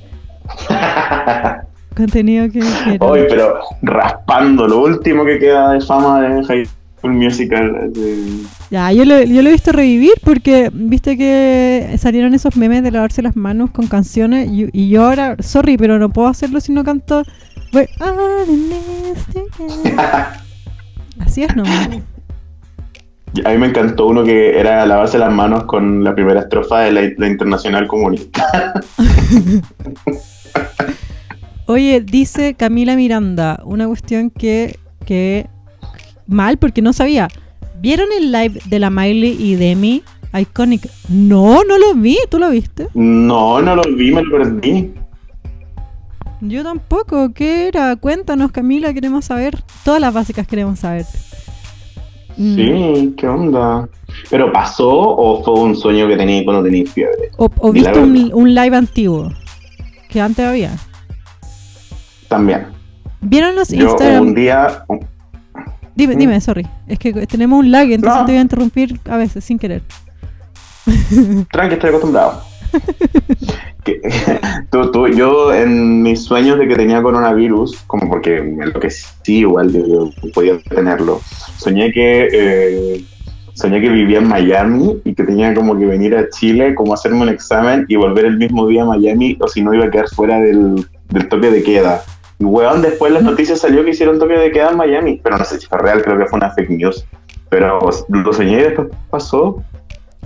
Contenido que. Hoy, pero raspando lo último que queda de fama de High School Musical. de- Ya, yo lo, yo lo he visto revivir porque viste que salieron esos memes de lavarse las manos con canciones y, y yo ahora, sorry, pero no puedo hacerlo si no canto We're all in this together. Así es nomás. A mí me encantó uno que era lavarse las manos con la primera estrofa de la, la Internacional Comunista. Oye, dice Camila Miranda, una cuestión que, que mal porque no sabía. ¿Vieron el live de la Miley y Demi? Iconic. No, no lo vi, ¿tú lo viste? No, no lo vi, me lo perdí. Yo tampoco. ¿Qué era? Cuéntanos, Camila, queremos saber. Todas las básicas queremos saber. Mm, Sí, ¿qué onda? ¿Pero pasó o fue un sueño que tenía cuando tenía fiebre? O, viste un, live antiguo que antes había. También. ¿Vieron los Yo Instagram? un día... un- Dime, ¿Mm? dime, sorry. Es que tenemos un lag, entonces No. te voy a interrumpir a veces sin querer. Tranqui, estoy acostumbrado. Que- tú- tú- yo en mis sueños de que tenía coronavirus, como porque me enloquecí igual, yo, yo podía tenerlo, soñé que eh, soñé que vivía en Miami y que tenía como que venir a Chile, como hacerme un examen y volver el mismo día a Miami, o si no iba a quedar fuera del, del toque de queda. Y weón, después las noticias salió que hicieron toque de queda en Miami, pero no sé si fue real, creo que fue una fake news. Pero lo soñé y después pasó.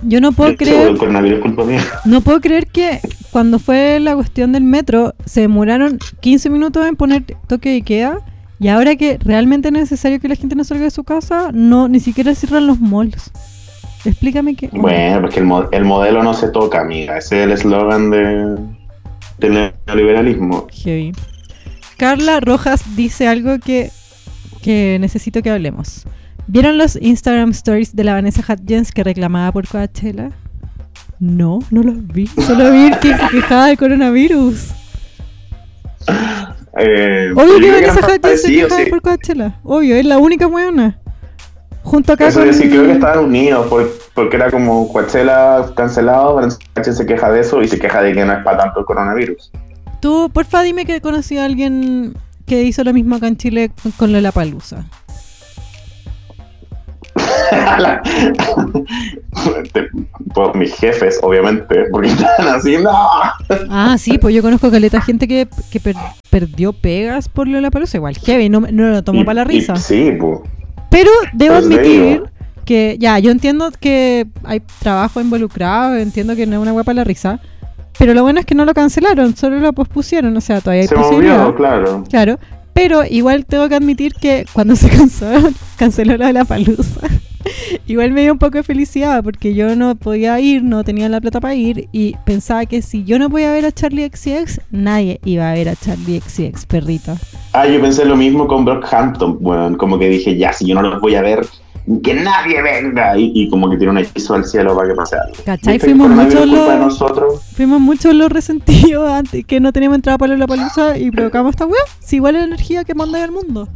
Yo no puedo hecho, creer, El coronavirus es culpa mía. no puedo creer que cuando fue la cuestión del metro se demoraron 15 minutos en poner toque de queda y ahora que realmente es necesario que la gente no salga de su casa, no ni siquiera cierran los malls. Explícame qué. Bueno, porque el, mo- el modelo no se toca, amiga. Ese es el eslogan de, del neoliberalismo. Heavy. Carla Rojas dice algo que, que necesito que hablemos. ¿Vieron los Instagram stories de la Vanessa Hudgens que reclamaba por Coachella? No, no los vi. Solo vi que se quejaba del coronavirus. Eh, Obvio que Vanessa Hudgens se quejaba sí. por Coachella. Obvio, es la única buena. Junto acá Eso con... sí, creo que estaban unidos por- porque era como Coachella cancelado, Vanessa Hudgens se queja de eso y se queja de que no es para tanto el coronavirus. Tú, porfa, dime que conocí a alguien que hizo lo mismo acá en Chile con, con Lollapalooza. La- Te- por mis jefes, obviamente, porque están así, no. Ah, sí, pues yo conozco caleta gente que, que per- perdió pegas por Lollapalooza. Igual, heavy, no, no lo tomó para la y- risa. sí, pues. Pero debo admitir que, ya, yo entiendo que hay trabajo involucrado, entiendo que no es una para la risa. Pero lo bueno es que no lo cancelaron, solo lo pospusieron, o sea, todavía hay Se posibilidad. movió, claro. Claro, pero igual tengo que admitir que cuando se canceló, canceló la de la palusa, igual me dio un poco de felicidad porque yo no podía ir, no tenía la plata para ir y pensaba que si yo no podía ver a Charlie XCX, nadie iba a ver a Charlie XCX, perrito. Ah, yo pensé lo mismo con Brockhampton, bueno, como que dije, ya, si yo no los voy a ver, que nadie venga. Y, y como que tiene un hechizo al cielo para que pase algo. ¿Cachai? ¿Viste que Fuimos muchos de los- nosotros. Fuimos muchos los resentidos antes que no teníamos entrada para la palusa y provocamos esta weá. Si igual es la energía que manda al mundo.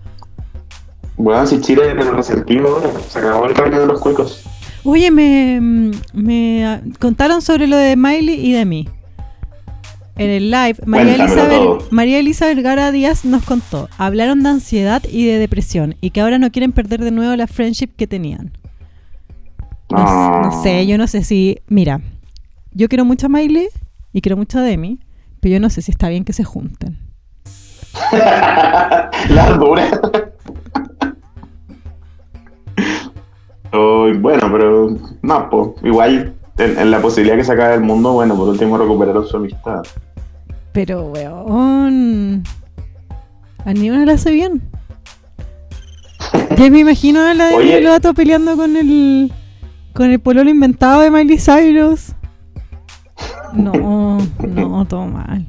Bueno, si Chile te lo resentimos, se acabó el reino de los cuicos. Oye, me, me contaron sobre lo de Miley y de mí. En el live, María todo. María Elisa Vergara Díaz nos contó. Hablaron de ansiedad y de depresión y que ahora no quieren perder de nuevo la friendship que tenían. No, Ah. no sé, yo no sé si. Mira, yo quiero mucho a Miley y quiero mucho a Demi, pero yo no sé si está bien que se junten. La dura. Bueno, pero no, igual en, en la posibilidad que se acabe el mundo, bueno, por último recuperaron su amistad. Pero, weón. A una la hace bien. Ya me imagino a la de Lovato peleando con el. con el pololo inventado de Miley Cyrus. No, no, todo mal.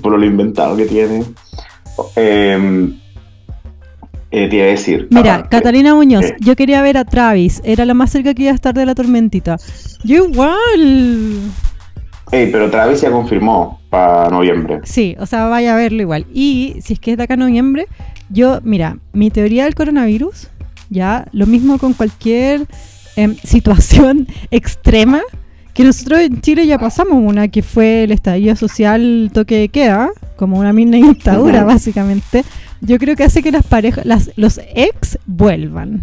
Por lo inventado que tiene. Eh, eh, te iba a decir. Mira, aparte, Catalina Muñoz, eh, yo quería ver a Travis, era la más cerca que iba a estar de la tormentita. Yo igual. ey, pero Travis ya confirmó para noviembre. Sí, o sea, vaya a verlo igual. Y si es que es de acá a noviembre, yo, mira, mi teoría del coronavirus, ya, lo mismo con cualquier em, situación extrema, que nosotros en Chile ya pasamos una, que fue el estallido social toque de queda, como una mini dictadura, básicamente. Yo creo que hace que las parejas, las, los ex vuelvan.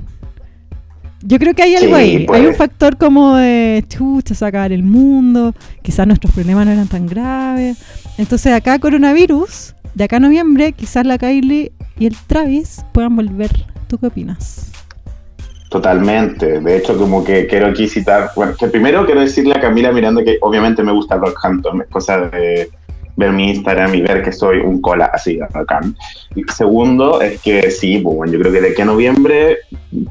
Yo creo que hay algo Sí, ahí. Hay un factor como de chucha, sacar el mundo. Quizás nuestros problemas no eran tan graves. Entonces, acá coronavirus, de acá a noviembre, quizás la Kylie y el Travis puedan volver. ¿Tú qué opinas? Totalmente. De hecho, como que quiero aquí citar. Bueno, que primero quiero decirle a Camila Miranda que obviamente me gusta Rockhampton. Es cosa de ver mi Instagram y ver que soy un cola así, bacán. Y segundo, es que sí, pues, bueno, yo creo que de aquí a noviembre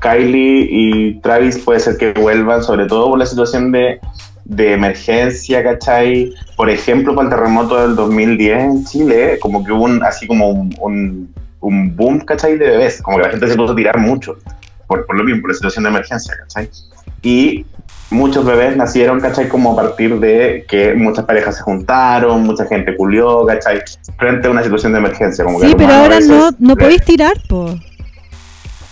Kylie y Travis puede ser que vuelvan, sobre todo por la situación de, de emergencia, ¿cachai? Por ejemplo, para el terremoto del 2010 en Chile, como que hubo un, así como un, un, un boom, ¿cachai? De bebés, como que la gente se puso a tirar mucho, por, por lo mismo, por la situación de emergencia, ¿cachai? Y muchos bebés nacieron, ¿cachai? Como a partir de que muchas parejas se juntaron, mucha gente culió, ¿cachai? Frente a una situación de emergencia. Como que Sí, el pero ahora no, no podéis tirar, po.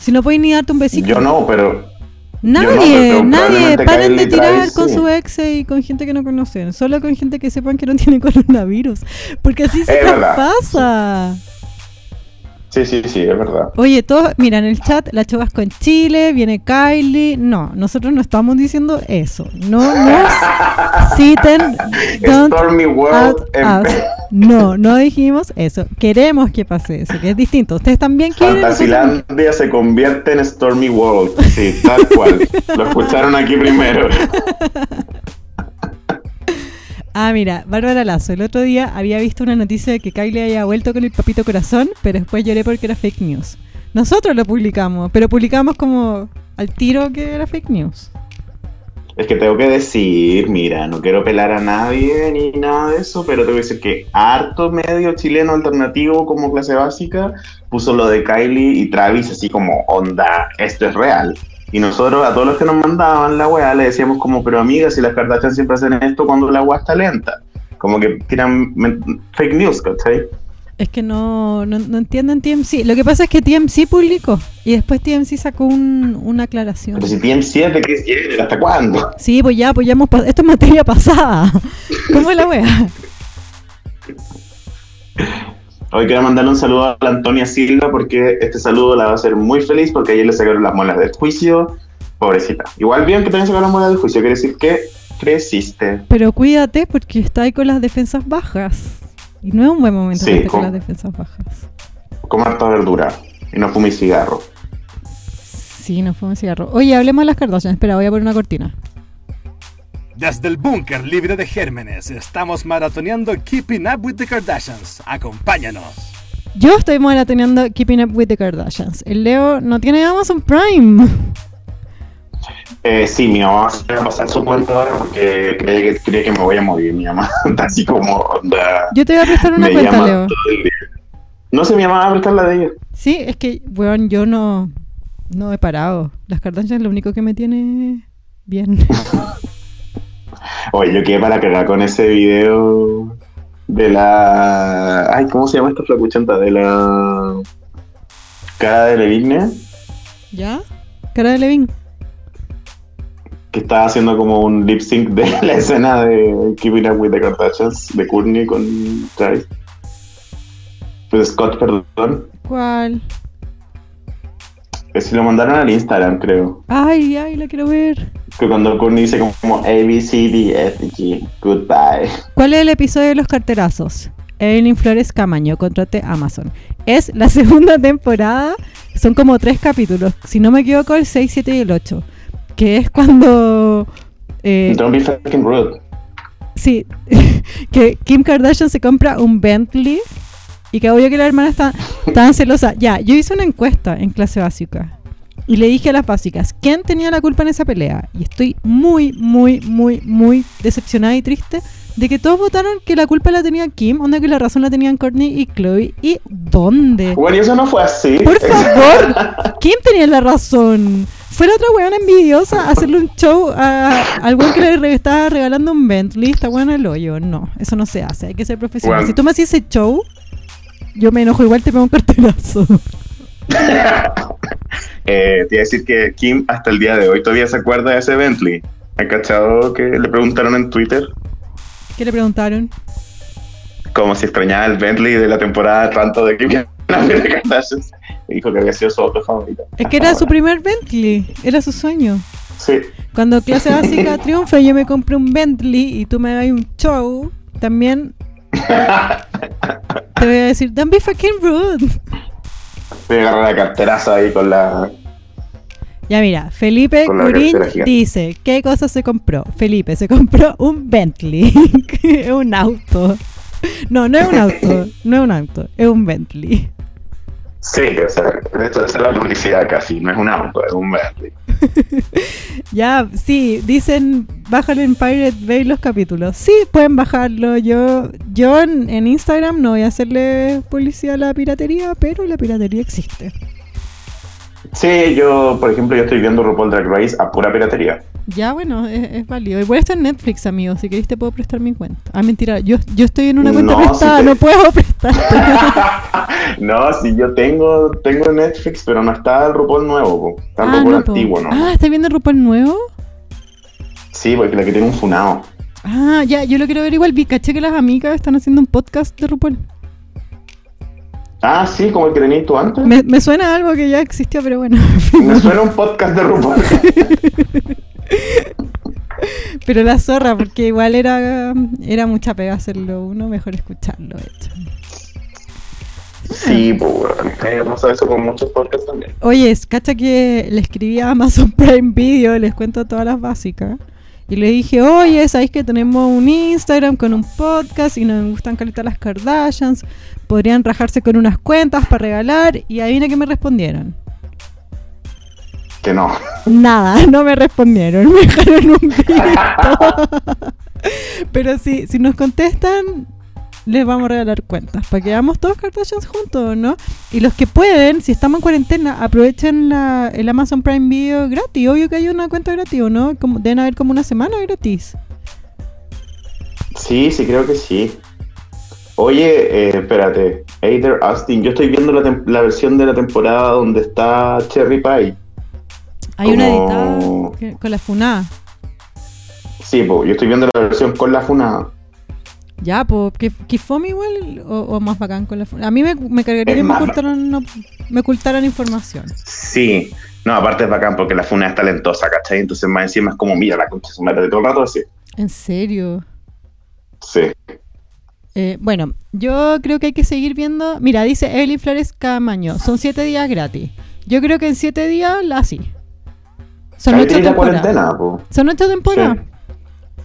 Si no podéis ni darte un besito. Yo no, pero Nadie, pero nadie. Paren de tirar con sí. su ex y con gente que no conocen. Solo con gente que sepan que no tiene coronavirus. Porque así se pasa. Sí, sí, sí, es verdad. Oye, todos, mira, en el chat, la Chubasco en Chile, viene Kylie. No, nosotros no estamos diciendo eso. No nos citen. Don't Stormy World us. No, no dijimos eso. Queremos que pase eso, que es distinto. Ustedes también quieren. Fantasilandia se convierte en Stormy World. Sí, tal cual. Lo escucharon aquí primero. Ah, mira, Bárbara Lazo, el otro día había visto una noticia de que Kylie había vuelto con el papito corazón, pero después lloré porque era fake news. Nosotros lo publicamos, pero publicamos como al tiro que era fake news. Es que tengo que decir, mira, no quiero pelar a nadie ni nada de eso, pero tengo que decir que harto medio chileno alternativo como clase básica puso lo de Kylie y Travis así como onda, esto es real. Y nosotros a todos los que nos mandaban la weá le decíamos como, pero amigas, si las Kardashian siempre hacen esto cuando la weá está lenta. Como que tiran fake news, ¿cachai? Es que no, no, no entienden TMC. Lo que pasa es que TMC publicó y después TMC sacó un- una aclaración. Pero si tienen 7, ¿qué quieren? ¿Hasta cuándo? Sí, pues ya, pues ya hemos pas- Esto es materia pasada. ¿Cómo es la wea? Hoy quiero mandarle un saludo a la Antonia Silva porque este saludo la va a hacer muy feliz porque ayer le sacaron las muelas del juicio. Pobrecita. Igual bien que también sacaron las muelas del juicio, quiere decir que creciste. Pero cuídate porque está ahí con las defensas bajas. Y no es un buen momento Sí, para con las defensas bajas. Come harta verdura y no fume cigarro. Sí, no un cigarro. Oye, hablemos de las Kardashian. Espera, voy a poner una cortina. Desde el búnker libre de gérmenes, estamos maratoneando Keeping Up with the Kardashians. Acompáñanos. Yo estoy maratoneando Keeping Up with the Kardashians. El Leo no tiene Amazon Prime. Eh, sí, mi mamá se va a pasar su cuenta ahora porque cree que, cree que me voy a morir. Mi mamá así como onda. Yo te voy a prestar una me cuenta, Leo. No sé, mi mamá va a prestar la de ella. Sí, es que, weón, yo no, no he parado. Las Kardashian es lo único que me tiene bien. Oye, yo quedé para cagar con ese video de la. Ay, ¿cómo se llama esta flacuchenta? De la. Cara de Levigne, ¿Ya? Cara de Levin. que estaba haciendo como un lip sync de la escena de Keeping Up with the Kardashians de Courtney con Travis. Pues Scott, perdón. ¿Cuál? Si lo mandaron al Instagram, creo. Ay, ay, la quiero ver. Que cuando Courtney dice como A, B, C, D, F, G, goodbye. ¿Cuál es el episodio de los carterazos? Evelyn Flores Camaño, contrate Amazon. Es la segunda temporada, son como tres capítulos, si no me equivoco, el 6, 7 y el 8. Que es cuando eh, Don't be fucking rude. sí, que Kim Kardashian se compra un Bentley y que obvio que la hermana está tan celosa. Ya, yo hice una encuesta en clase básica y le dije a las básicas, ¿quién tenía la culpa en esa pelea? Y estoy muy, muy, muy, muy decepcionada y triste de que todos votaron que la culpa la tenía Kim, onda que la razón la tenían Courtney y Chloe. ¿Y dónde? Bueno, y eso no fue así. Por favor, ¿quién tenía la razón? Fue la otra weona envidiosa a hacerle un show a, al weón que le estaba regalando un Bentley. Esta weona el hoyo. No, eso no se hace. Hay que ser profesional. Bueno. Si tú me haces ese show, yo me enojo igual, te pego un cartelazo. Eh, te iba a decir que Kim hasta el día de hoy todavía se acuerda de ese Bentley. ¿Has cachado que le preguntaron en Twitter ¿Qué le preguntaron? como si extrañaba el Bentley de la temporada tanto de Kim dijo que había sido su auto favorito. Es que era su primer Bentley. Era su sueño. Sí. Cuando clase básica triunfa, yo me compré un Bentley y tú me das un show. También te voy a decir, don't be fucking rude. Voy a agarrar la carteraza ahí con la... Ya mira, Felipe Curín dice, ¿qué cosa se compró? Felipe se compró un Bentley, es un auto. No, no es un auto, no es un auto, es un Bentley. Sí, o sea, esto es la publicidad casi, no es un auto, es un Bentley. Ya, sí, dicen, bájalo en Pirate Bay los capítulos. Sí, pueden bajarlo. Yo, yo en, en Instagram no voy a hacerle publicidad a la piratería, pero la piratería existe. Sí, yo, por ejemplo, yo estoy viendo RuPaul Drag Race a pura piratería. Ya, bueno, es, es válido. Igual está en Netflix, amigo. Si querés te puedo prestar mi cuenta. Ah, mentira. Yo, yo estoy en una cuenta No, prestada. si te- No puedo prestarte. no, sí, yo tengo, tengo Netflix, pero no está el RuPaul nuevo, está el ah, RuPaul no, po. antiguo, ¿no? Ah, ¿estás viendo el RuPaul nuevo? Sí, porque la que tiene un funado. Ah, ya, yo lo quiero ver igual. Vi, caché que las amigas están haciendo un podcast de RuPaul. Ah, sí, como el que tenías tú antes. Me, me suena algo que ya existió, pero bueno. Me suena un podcast de RuPaul. Pero la zorra, porque igual era, era mucha pega hacerlo uno, mejor escucharlo, de hecho. sí, pues, pasa eso con muchos podcasts también. Oye, cacha que le escribí a Amazon Prime Video, les cuento todas las básicas. Y le dije, oye, ¿sabéis que tenemos un Instagram con un podcast y nos gustan caleta las Kardashians? Podrían rajarse con unas cuentas para regalar. Y adivina que me respondieron. Que no. Nada, no me respondieron, me dejaron un grito. Pero sí, si nos contestan, les vamos a regalar cuentas para que hagamos todos Kardashians juntos, ¿no? Y los que pueden, si estamos en cuarentena, aprovechen la, el Amazon Prime Video gratis. Obvio que hay una cuenta gratis, ¿o ¿no? Como, deben haber como una semana gratis. Sí, sí, creo que sí. Oye, eh, espérate. Aider Austin, yo estoy viendo la, la versión de la temporada donde está Cherry Pie. Hay una editada que- con la FUNA. Sí, pues, yo estoy viendo la versión con la funada. Ya, pues, que, que fome igual o, o más bacán con la FUNA. A mí me, me cargaría Es que me ocultaran, no- me ocultaran información. Sí. No, aparte es bacán porque la funa es talentosa, ¿cachai? Entonces más encima es como, mira la concha su madre de todo el rato así. ¿En serio? Sí. Eh, bueno, yo creo que hay que seguir viendo. Mira, dice Evelyn Flores Camaño, son siete días gratis. Yo creo que en siete días la sí. Son ocho temporadas. Son ocho temporadas. Sí.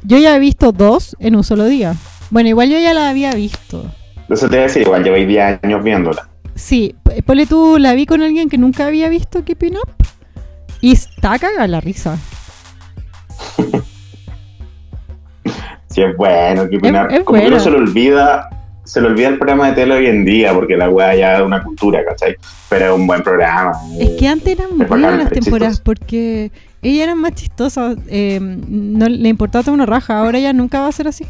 Yo ya he visto dos en un solo día. Bueno, igual yo ya la había visto. Eso te voy a decir, igual lleváis 10 años viéndola. Sí, ponle tú, la vi con alguien que nunca había visto Keeping Up. Y está cagada la risa. Sí, es bueno, que Es- opinar. es Como que uno se le olvida, se le olvida el programa de tele hoy en día, porque la weá ya es una cultura, ¿cachai? Pero es un buen programa. Es que antes eran Es buenas las temporadas chistoso. porque ellas eran más chistosas. eh, no le importaba tomar una raja. Ahora ya nunca va a ser así.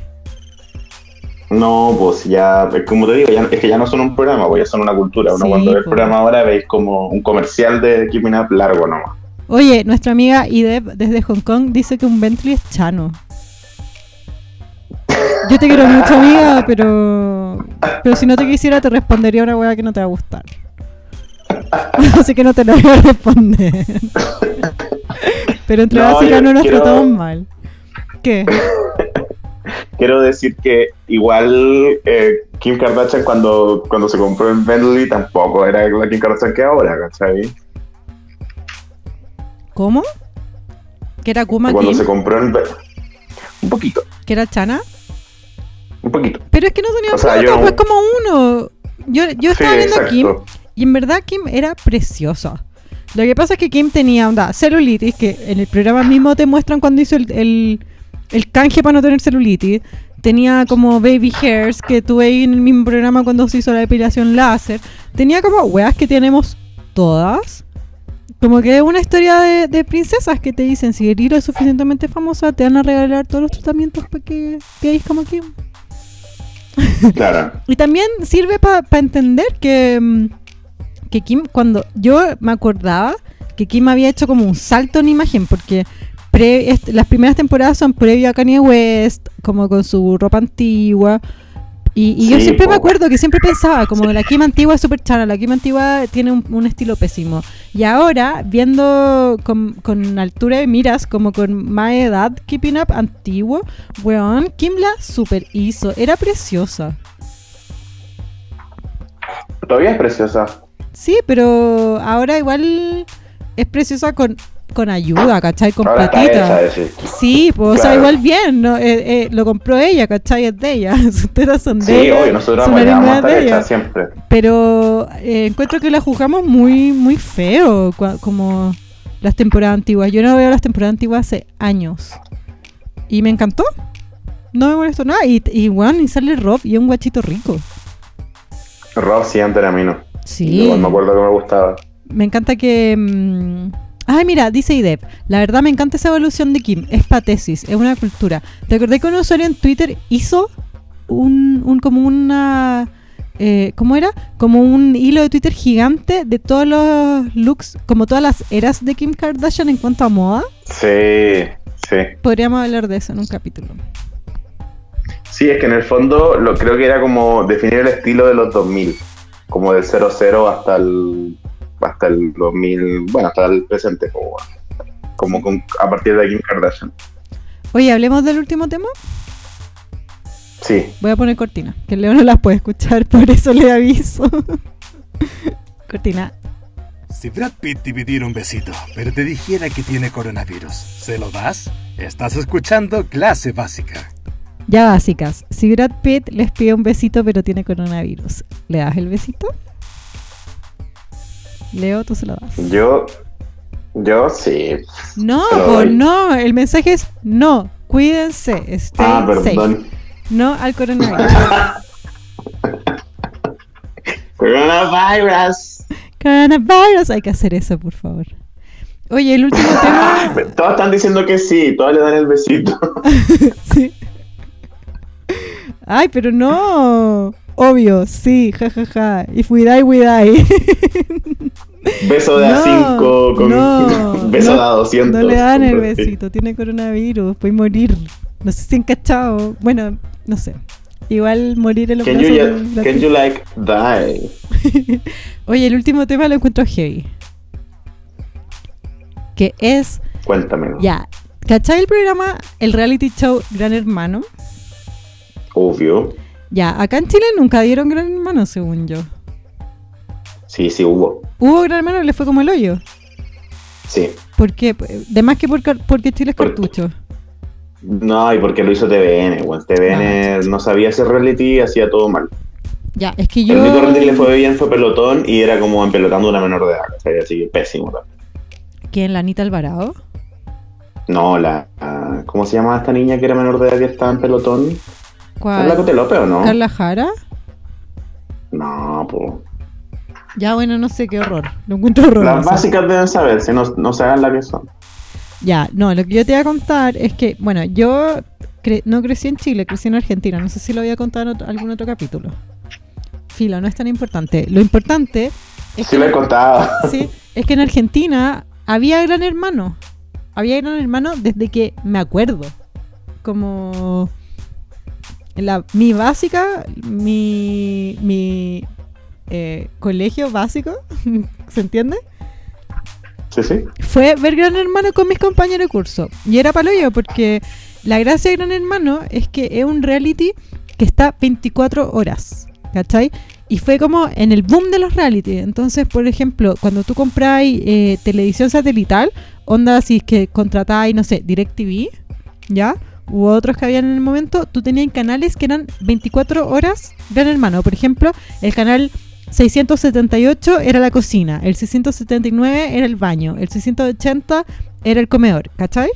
No, pues ya, como te digo, ya- es que ya no son un programa, pues ya son una cultura. Uno Sí, cuando ve el po. programa ahora veis como un comercial de Keeping Up largo nomás. Oye, nuestra amiga Ideb desde Hong Kong dice que un Bentley es chano. Yo te quiero mucho, amiga, pero. Pero si no te quisiera, te respondería una weá que no te va a gustar. Así que no te la voy a responder. Pero entre No, básicas no nos quiero- tratamos mal. ¿Qué? Quiero decir que igual eh, Kim Kardashian cuando, cuando se compró el Bentley tampoco era la Kim Kardashian que ahora, ¿cachai? ¿Cómo? ¿Que era Kuma Cuando Kim? se compró el Be- poquito, ¿Que era Chana? Un poquito. Pero es que no tenía O sea, yo- pues como uno. Yo, yo estaba Sí, viendo a Kim y en verdad Kim era preciosa. Lo que pasa es que Kim tenía onda celulitis, que en el programa mismo te muestran cuando hizo el, el, el canje para no tener celulitis. Tenía como baby hairs que tuve ahí en el mismo programa cuando se hizo la depilación láser. Tenía como weas que tenemos todas. Como que es una historia de, de princesas que te dicen, si eres lo suficientemente famosa, te van a regalar todos los tratamientos para que veáis como Kim. Y también sirve para entender que, mm, que Kim, cuando yo me acordaba que Kim había hecho como un salto en imagen, porque las primeras temporadas son previo a Kanye West, como con su ropa antigua. Y, y yo siempre me acuerdo que siempre pensaba, como la Kim antigua es súper chana, la Kim antigua tiene un, un estilo pésimo. Y ahora, viendo con, con altura de miras, como con más edad, Keeping Up antiguo, weón, Kim la super hizo, era preciosa. Todavía es preciosa. Sí, pero ahora igual es preciosa con, con ayuda, ¿cachai? Con Ahora platita. Sí, pues, o sea, igual bien, ¿no? Eh, eh, lo compró ella, ¿cachai? Es de ella, sus tetas son de Sí, ella, obvio, nosotros vamos a no de ella. siempre. Pero eh, encuentro que la juzgamos muy, muy feo, como las temporadas antiguas. Yo no veo las temporadas antiguas hace años. Y me encantó. No me molestó nada. Y, y bueno, y sale Rob y es un guachito rico. Rob sí, antes era mino. Sí. Igual me acuerdo que me gustaba. Me encanta que. mm, Ay, mira, dice IDEP. La verdad me encanta esa evolución de Kim. Es patesis, es una cultura. ¿Te acordás que un usuario en Twitter hizo un, un como una. eh, ¿Cómo era? Como un hilo de Twitter gigante de todos los looks, como todas las eras de Kim Kardashian en cuanto a moda. Sí, sí. Podríamos hablar de eso en un capítulo. Sí, es que en el fondo lo creo que era como definir el estilo de los 2000, como del 00 hasta el hasta el 2000, bueno, hasta el presente, como, como con- a partir de Kim Kardashian. Oye, hablemos del último tema. Sí, Voy a poner cortina, que Leo no las puede escuchar, por eso le aviso. cortina. Si Brad Pitt te pidiera un besito, pero te dijera que tiene coronavirus, ¿se lo das? Estás escuchando Clase Básica. Ya básicas, si Brad Pitt les pide un besito pero tiene coronavirus, ¿le das el besito? Leo, tú se lo das. yo yo sí. No, no, el mensaje es no, cuídense, stay Ah, safe. No al coronavirus. Coronavirus. coronavirus, hay que hacer eso, por favor. Oye, el último tema. Todos están diciendo que sí, todos le dan el besito. Sí. Ay, pero no. Obvio, sí, jajaja. If we die, we die. Beso de No, A5 con no, beso no, de a 200. No le dan el besito, tiene coronavirus, puede morir. No sé si han cachado. Bueno, no sé. Igual morir en los Can brazos you, de can you like die? Oye, el último tema lo encuentro heavy. Que es, Cuéntamelo. ya, ¿cachai el programa, el reality show Gran Hermano? Obvio. Ya, acá en Chile nunca dieron Gran Hermano, según yo. Sí, sí hubo. Hubo Gran Hermano y le fue como el hoyo. Sí. ¿Por qué? De más que por porque Chile es Por- cartucho. No, y porque lo hizo TVN, weón. TVN no sabía hacer reality, hacía todo mal. Ya, es que El yo... único reality que le fue bien fue pelotón y era como empelotando una menor de edad, ¿cachai? Así que pésimo. también. ¿Quién? ¿La Anita Alvarado? No, la. ¿Cómo se llama esta niña que era menor de edad que estaba en pelotón? ¿Es ¿Cuál? la Cotelope o no? ¿Carla Jara? No, pues. Ya, bueno, no sé, qué horror. Lo encuentro horroroso. Las básicas deben saber, si no, no se hagan la que son. Ya, no, lo que yo te voy a contar es que, bueno, yo cre- no crecí en Chile, crecí en Argentina. No sé si lo voy a contar en otro- algún otro capítulo. Filo, no es tan importante. Lo importante es Sí que, lo he contado. sí, es que en Argentina había Gran Hermano. Había Gran Hermano desde que me acuerdo. Como la, mi básica, mi, mi eh, colegio básico, ¿se entiende? Sí, sí. fue ver Gran Hermano con mis compañeros de curso. Y era palo yo, porque la gracia de Gran Hermano es que es un reality que está 24 horas, ¿cachai? Y fue como en el boom de los reality. Entonces, por ejemplo, cuando tú compráis eh, televisión satelital, onda si es que contratáis, no sé, DirecTV, ¿ya? u otros que habían en el momento, tú tenías canales que eran 24 horas Gran Hermano. Por ejemplo, el canal 678 era la cocina, el 679 era el baño, el 680 era el comedor, ¿cachai?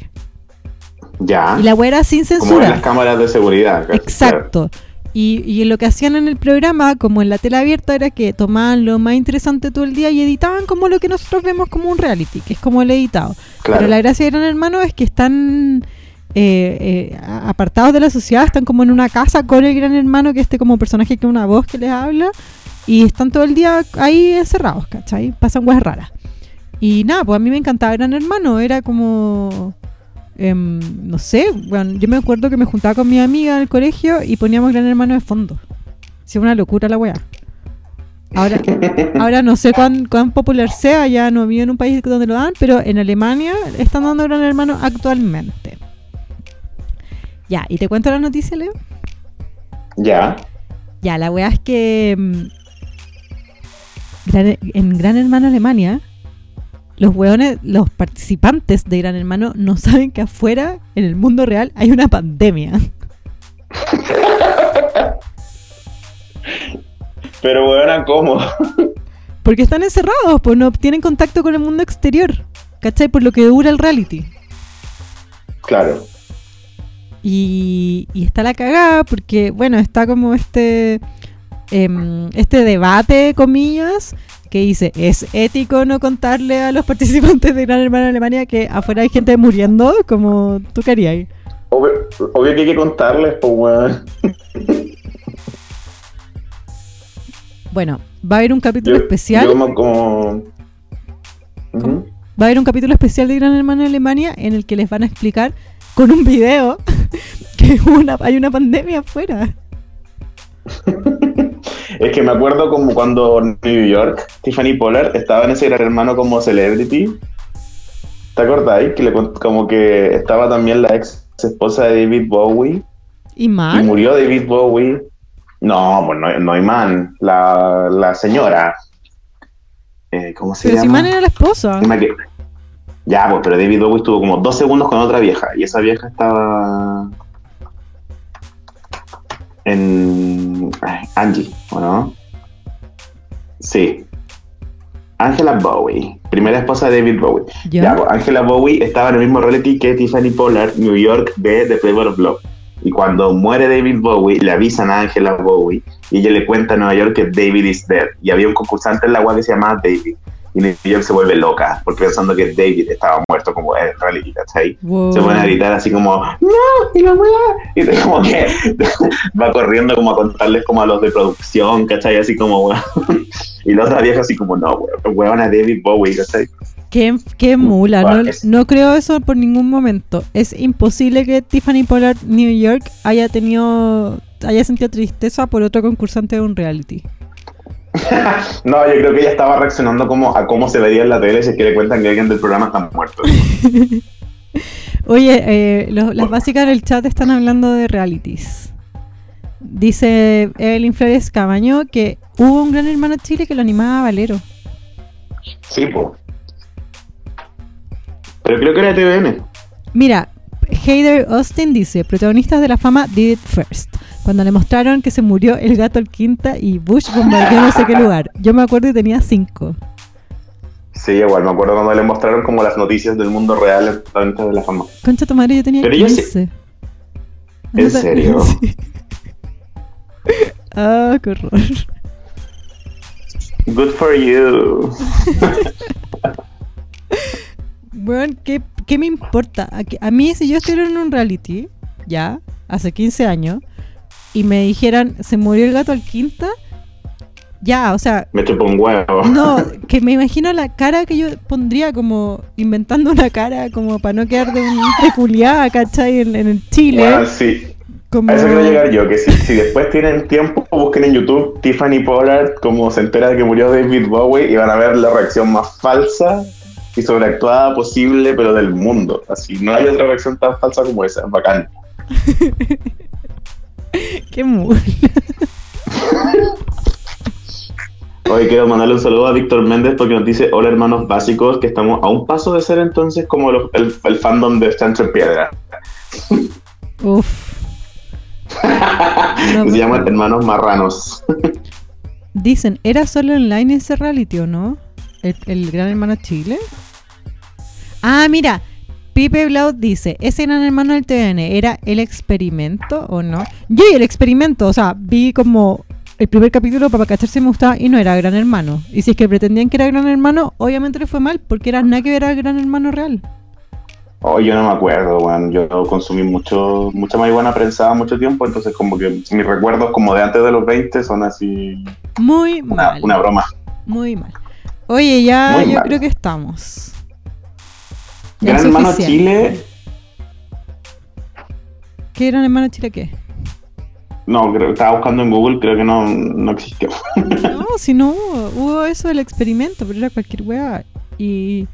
Ya. Y la wea era sin Como en censura. las cámaras de seguridad. Exacto. Y, y lo que hacían en el programa, como en la tela abierta, era que tomaban lo más interesante todo el día y editaban como lo que nosotros vemos como un reality, que es como el editado. Claro. Pero la gracia de Gran Hermano es que están eh, eh, apartados de la sociedad, están como en una casa con el Gran Hermano, que este como personaje que una voz que les habla, y están todo el día ahí encerrados, ¿cachai? Pasan cosas raras. Y nada, pues a mí me encantaba Gran Hermano, era como... em, no sé, bueno, yo me acuerdo que me juntaba con mi amiga en el colegio y poníamos Gran Hermano de fondo. Sí, una locura la weá. Ahora, ahora no sé cuán, cuán popular sea, ya no vivo en un país donde lo dan, pero en Alemania están dando Gran Hermano actualmente. Ya, ¿y te cuento la noticia, Leo? Ya. Ya, la weá es que mm, Gran- en Gran Hermano Alemania, los weones, los participantes de Gran Hermano no saben que afuera, en el mundo real, hay una pandemia. Pero bueno, ¿cómo? Porque están encerrados, pues no tienen contacto con el mundo exterior. ¿Cachai? Por lo que dura el reality. Claro. Y, y está la cagada porque, bueno, está como este, em, este debate, comillas, que dice, ¿es ético no contarle a los participantes de Gran Hermano Alemania que afuera hay gente muriendo como tú querías? Obvio, obvio que hay que contarles, pues, weón. Bueno, va a haber un capítulo Yo- especial. yo. Va a haber un capítulo especial de Gran Hermano Alemania en el que les van a explicar con un video que una, hay una pandemia afuera. Es que me acuerdo como cuando New York, Tiffany Pollard estaba en ese gran hermano como celebrity. ¿Te acordáis? Que le como que estaba también la ex esposa de David Bowie Y y mal. murió David Bowie. No, pues no, no hay man, la, la señora. Eh, ¿Cómo se Pero si llama? Man era la esposa. Ya, pues, pero David Bowie estuvo como dos segundos con otra vieja y esa vieja estaba en ay, Angie, ¿o no? Sí. Angela Bowie, primera esposa de David Bowie. Ya, pues, Angela Bowie estaba en el mismo reality que Tiffany Pollard, New York, de The Flavor of Love. Y cuando muere David Bowie, le avisan a Angela Bowie y ella le cuenta a Nueva York que David is dead. Y había un concursante en la web que se llamaba David. Y New York se vuelve loca, porque pensando que David estaba muerto como en reality, ¿cachai? Wow. Se pone a gritar así como, ¡No! ¡Y la weá! Y como que va corriendo como a contarles como a los de producción, ¿cachai? Así como, weón. Y la otra vieja así como, no, weón, a David Bowie, ¿cachai? Qué, qué mula, no, no creo eso por ningún momento. Es imposible que Tiffany Pollard New York haya tenido, haya sentido tristeza por otro concursante de un reality. No, yo creo que ella estaba reaccionando como a cómo se vería en la tele si es que le cuentan que alguien del programa está muerto. Oye, eh, lo- las básicas del chat están hablando de realities. Dice Evelyn Flores Camaño que hubo un gran hermano Chile que lo animaba a Valero. Sí, pues. Pero creo que era TVN. Mira, Heider Austin dice, protagonistas de la fama did it first. Cuando le mostraron que se murió el gato al quinta y Bush bombardeó no sé qué lugar. Yo me acuerdo y tenía cinco. Sí, igual, me acuerdo cuando le mostraron como las noticias del mundo real protagonistas de la fama. Concha tu madre, yo tenía Pero yo sí- 15. ¿En serio? Sí. Ah, qué horror. Good for you. Bueno, ¿qué, qué me importa? A mí, si yo estuviera en un reality, ya, hace 15 años, y me dijeran, se murió el gato al quinta, ya, o sea, Me chupó un huevo. no, que me imagino la cara que yo pondría como inventando una cara como para no quedar de un peculiar, ¿cachai? En, en el Chile. Bueno, sí. como... A eso quiero llegar yo, que si, si después tienen tiempo, busquen en YouTube Tiffany Pollard como se entera de que murió David Bowie y van a ver la reacción más falsa y sobreactuada posible, pero del mundo. Así, no hay otra reacción tan falsa como esa, bacán. Qué mula. Hoy quiero mandarle un saludo a Víctor Méndez porque nos dice, hola hermanos básicos, que estamos a un paso de ser entonces como los- el, el fandom de Chancho en Piedra. Uf. No, Se llaman. Hermanos Marranos. Dicen, ¿era solo online ese reality o no? ¿El, el Gran Hermano Chile? Ah, mira. Pipe Blau dice, ¿ese Gran Hermano del TVN era el experimento o no? Yo y el experimento, o sea, vi como el primer capítulo para cachar si me gustaba y no era Gran Hermano. Y si es que pretendían que era Gran Hermano, obviamente le fue mal porque era nada que ver al Gran Hermano real. Oh, yo no me acuerdo, weón. Yo consumí mucho, mucha marihuana prensada mucho tiempo, entonces como que mis recuerdos como de antes de los 20 son así Muy una, mal. una broma. Muy mal. Oye, ya Muy yo mal. creo que estamos. Gran es Hermano. Chile, ¿Qué Gran Hermano Chile qué? no, creo, estaba buscando en Google, creo que no, no existió. No, si no, hubo eso del experimento, pero era cualquier weá. Y,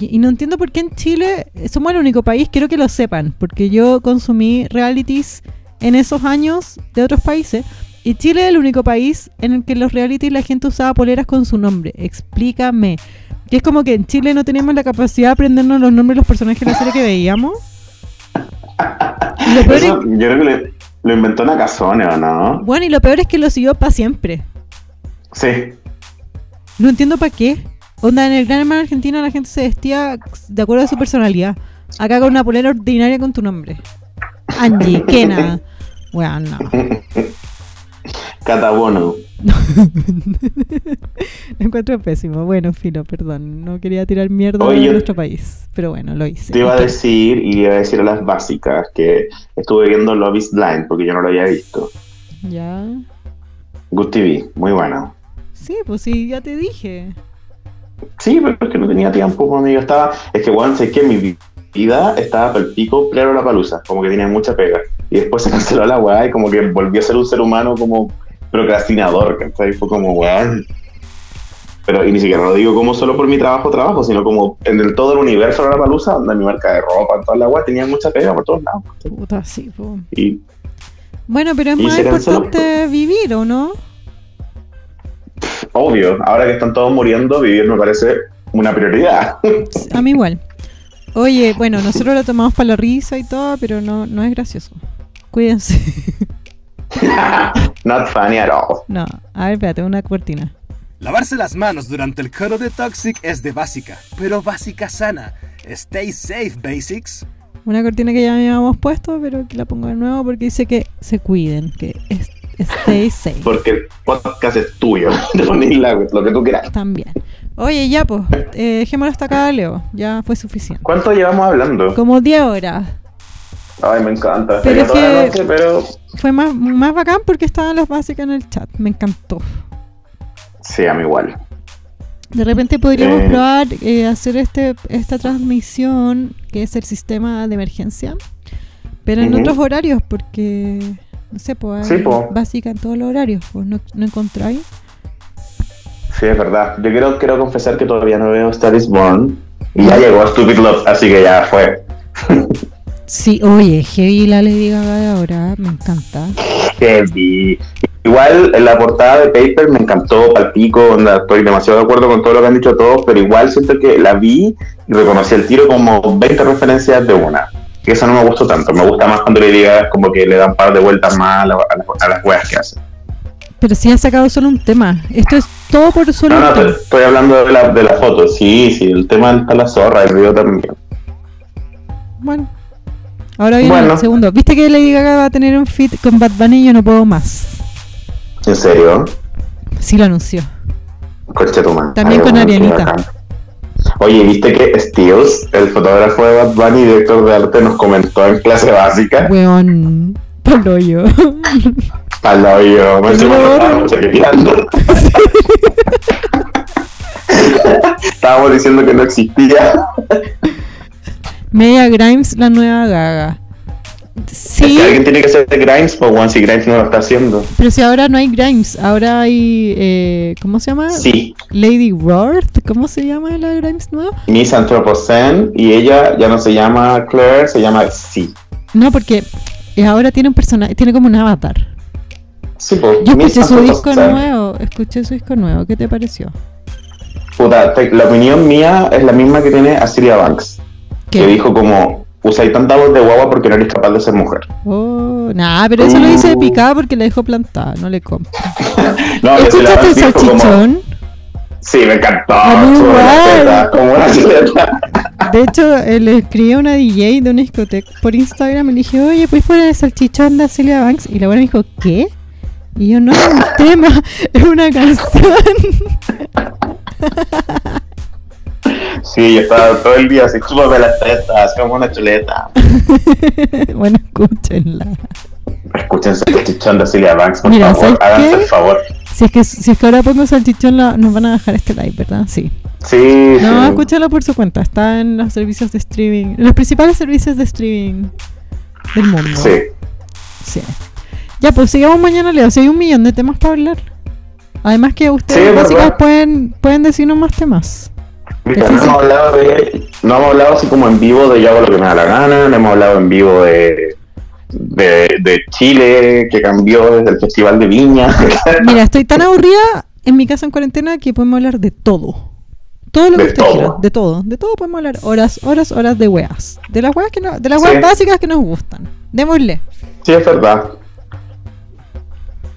y, y no entiendo por qué en Chile somos el único país, quiero que lo sepan, porque yo consumí realities en esos años de otros países. Y Chile es el único país en el que los realities la gente usaba poleras con su nombre. Explícame. Que es como que en Chile no teníamos la capacidad de aprendernos los nombres de los personajes de la serie que veíamos. Y lo peor es- Eso, yo creo que le- lo inventó Nakazone, ¿o no? bueno, y lo peor es que lo siguió para siempre. Sí. No entiendo para qué. Onda, en el Gran Hermano Argentino la gente se vestía de acuerdo a su personalidad. Acá con una polera ordinaria con tu nombre. Angie, Kena. Bueno, no. Catabono. Lo encuentro pésimo. Bueno, filo, perdón. No quería tirar mierda Oye, de yo- nuestro país. Pero bueno, lo hice. Te iba a decir, y iba a decir a las básicas, que estuve viendo Love is Blind, porque yo no lo había visto. Ya. Good TV, muy bueno. Sí, pues sí, ya te dije. Sí, pero es que no tenía tiempo, pues, amigo. Estaba, es que, bueno, sé que mi vi- vida estaba por el pico pleno la palusa, como que tenía mucha pega. Y después se canceló la weá y como que volvió a ser un ser humano como procrastinador, ¿cachai? Fue como, weón. Pero, y ni siquiera lo digo como solo por mi trabajo, trabajo, sino como en el todo el universo de la palusa, donde mi marca de ropa, en toda la weá, tenía mucha pega por todos lados. Puta, sí, po. Y Bueno, pero es más importante vivir, ¿o no? obvio, ahora que están todos muriendo, vivir me parece una prioridad. A mí igual. Oye, bueno, nosotros lo tomamos para la risa y todo, pero no, no es gracioso. Cuídense. Not funny at all. No, a ver, espérate, una cortina. Lavarse las manos durante el coro de Toxic es de básica, pero básica sana. Stay safe, basics. Una cortina que ya habíamos puesto, pero que la pongo de nuevo porque dice que se cuiden, que es- stay safe. Porque el podcast es tuyo. Te pones lo que tú quieras. También. Oye, ya pues, eh, dejémoslo hasta acá, Leo. Ya fue suficiente. ¿Cuánto llevamos hablando? Como 10 horas. Ay, me encanta. Pero es que- noche, pero Fue más, más bacán porque estaban los básicos en el chat. Me encantó. sí, a mí igual. De repente podríamos Eh. probar eh, hacer este esta transmisión, que es el sistema de emergencia, pero en otros horarios, porque, no sé, pues Sí, hay po. básica en todos los horarios, pues no, no encontráis. Sí, es verdad. Yo quiero, quiero confesar que todavía no veo Star is Born. Y ya llegó Stupid Love, así que ya fue. Sí, oye, heavy la Lady Gaga de ahora, me encanta. Heavy. Igual en la portada de Paper me encantó, palpico, onda, estoy demasiado de acuerdo con todo lo que han dicho todos, pero igual siento que la vi y reconocí el tiro como 20 referencias de una. Y eso no me gustó tanto. Me gusta más cuando le digas como que le dan un par de vueltas más a, la- a las- a las weas que hace. Pero si ha sacado solo un tema, esto es todo por solo No, no, un te- tema. estoy hablando de la, de la foto. Sí, sí, el tema está la zorra, el video también. Bueno. Ahora viene Bueno. el segundo. ¿Viste que Lady Gaga va a tener un fit con Bad Bunny y yo no puedo más? En serio. Sí lo anunció. Coche tu madre. También con Arianita. Oye, ¿viste que Steels, el fotógrafo de Bad Bunny y director de arte, nos comentó en clase básica? Weón, palo yo. Palo yo, me estábamos. Estábamos diciendo que no existía. Media Grimes, la nueva Gaga. Es Sí, que alguien tiene que ser de Grimes, pues bueno, si Grimes no lo está haciendo. pero si ahora no hay Grimes, ahora hay. Eh, ¿Cómo se llama? Sí, Lady Worth. ¿Cómo se llama la Grimes nueva? Miss Anthropocene y ella ya no se llama Claire, se llama Sí. No, porque ahora tiene un personaje, tiene como un avatar. Sí, pues. Yo Miss escuché su disco nuevo, escuché su disco nuevo. ¿Qué te pareció? Puta, la opinión mía es la misma que tiene Asiria Banks. Que dijo como, usáis tanta voz de guagua porque no eres capaz de ser mujer. Oh, nah, pero eso lo hice de Uh. picada porque la dejó plantada, no le compro. No, ¿Escuchaste el como- salchichón? Sí, me encantó. A mí como una igual. chuleta, como una chuleta. De hecho, eh, le escribí a una DJ de una discoteca por Instagram y le dije, oye, pues poner el salchichón de Celia Banks. Y la buena me dijo, ¿qué? Y yo, no es un tema, es una canción. Sí, yo estaba todo el día así, chúpame las tetas, como una chuleta. bueno, escúchenla. Escuchen ese chichón de Celia Banks, por Mira, favor, ¿sabes háganse qué? el favor. Si es que, si es que ahora pongo salchichón, la- nos van a bajar este live, ¿verdad? Sí. Sí, No, sí. escúchalo por su cuenta. Está en los servicios de streaming, en los principales servicios de streaming del mundo. Sí. Sí. Ya, pues sigamos mañana, Leo. Si hay un millón de temas para hablar. Además que Sí, ustedes es básicas pueden, pueden decirnos más temas. Mira, no hemos hablado de. No hemos hablado así como en vivo de yo hago lo que me da la gana, no hemos hablado en vivo de. De, de Chile, que cambió desde el Festival de Viña. Mira, estoy tan aburrida en mi casa en cuarentena que podemos hablar de todo. Todo lo que De ustedes todo. quieran, de todo, de todo podemos hablar horas, horas, horas de weas. De las weas que no, de las Sí. weas básicas que nos gustan. Démosle. sí, es verdad.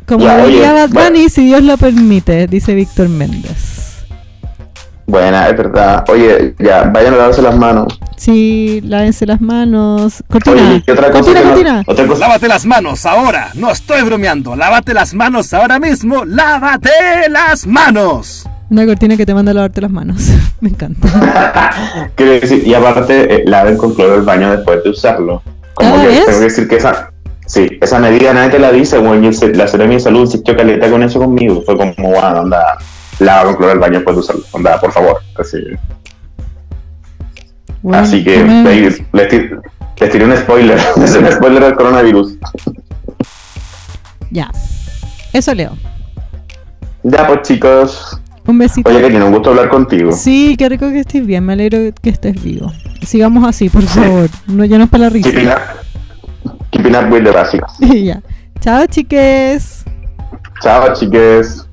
Como diría Bad bueno. Bunny, si Dios lo permite, dice Víctor Méndez. Buena, es verdad. Oye, ya, vayan a lavarse las manos. Sí, lávense las manos. Cortina, Oye, y otra cosa cortina, que no- cortina. otra cosa- Lávate las manos ahora. No estoy bromeando. Lávate las manos ahora mismo. Lávate las manos. Una cortina que te manda a lavarte las manos. Me encanta. Quiero decir, y aparte, eh, laven con cloro el baño después de usarlo. Como ¿Cada que tengo que decir que esa. Sí, esa medida nadie te la dice, bueno, y el- la Seremi de Salud insistió caleta con eso conmigo. Fue como, bueno, anda, lava con cloro el baño después de usarlo. Anda, por favor. Así, Bueno, así que ¿qué me- les, les tir- les tiré un spoiler. es un spoiler del coronavirus. Ya. Eso leo. Ya, pues chicos. Un besito. Oye, que tiene un gusto hablar contigo. Sí, qué rico que estés bien. Me alegro que estés vivo. Sigamos así, por favor. No llenos para la risa. Keeping up, keeping up with the básicos. ya. Chao, chiques. Chao, chiques.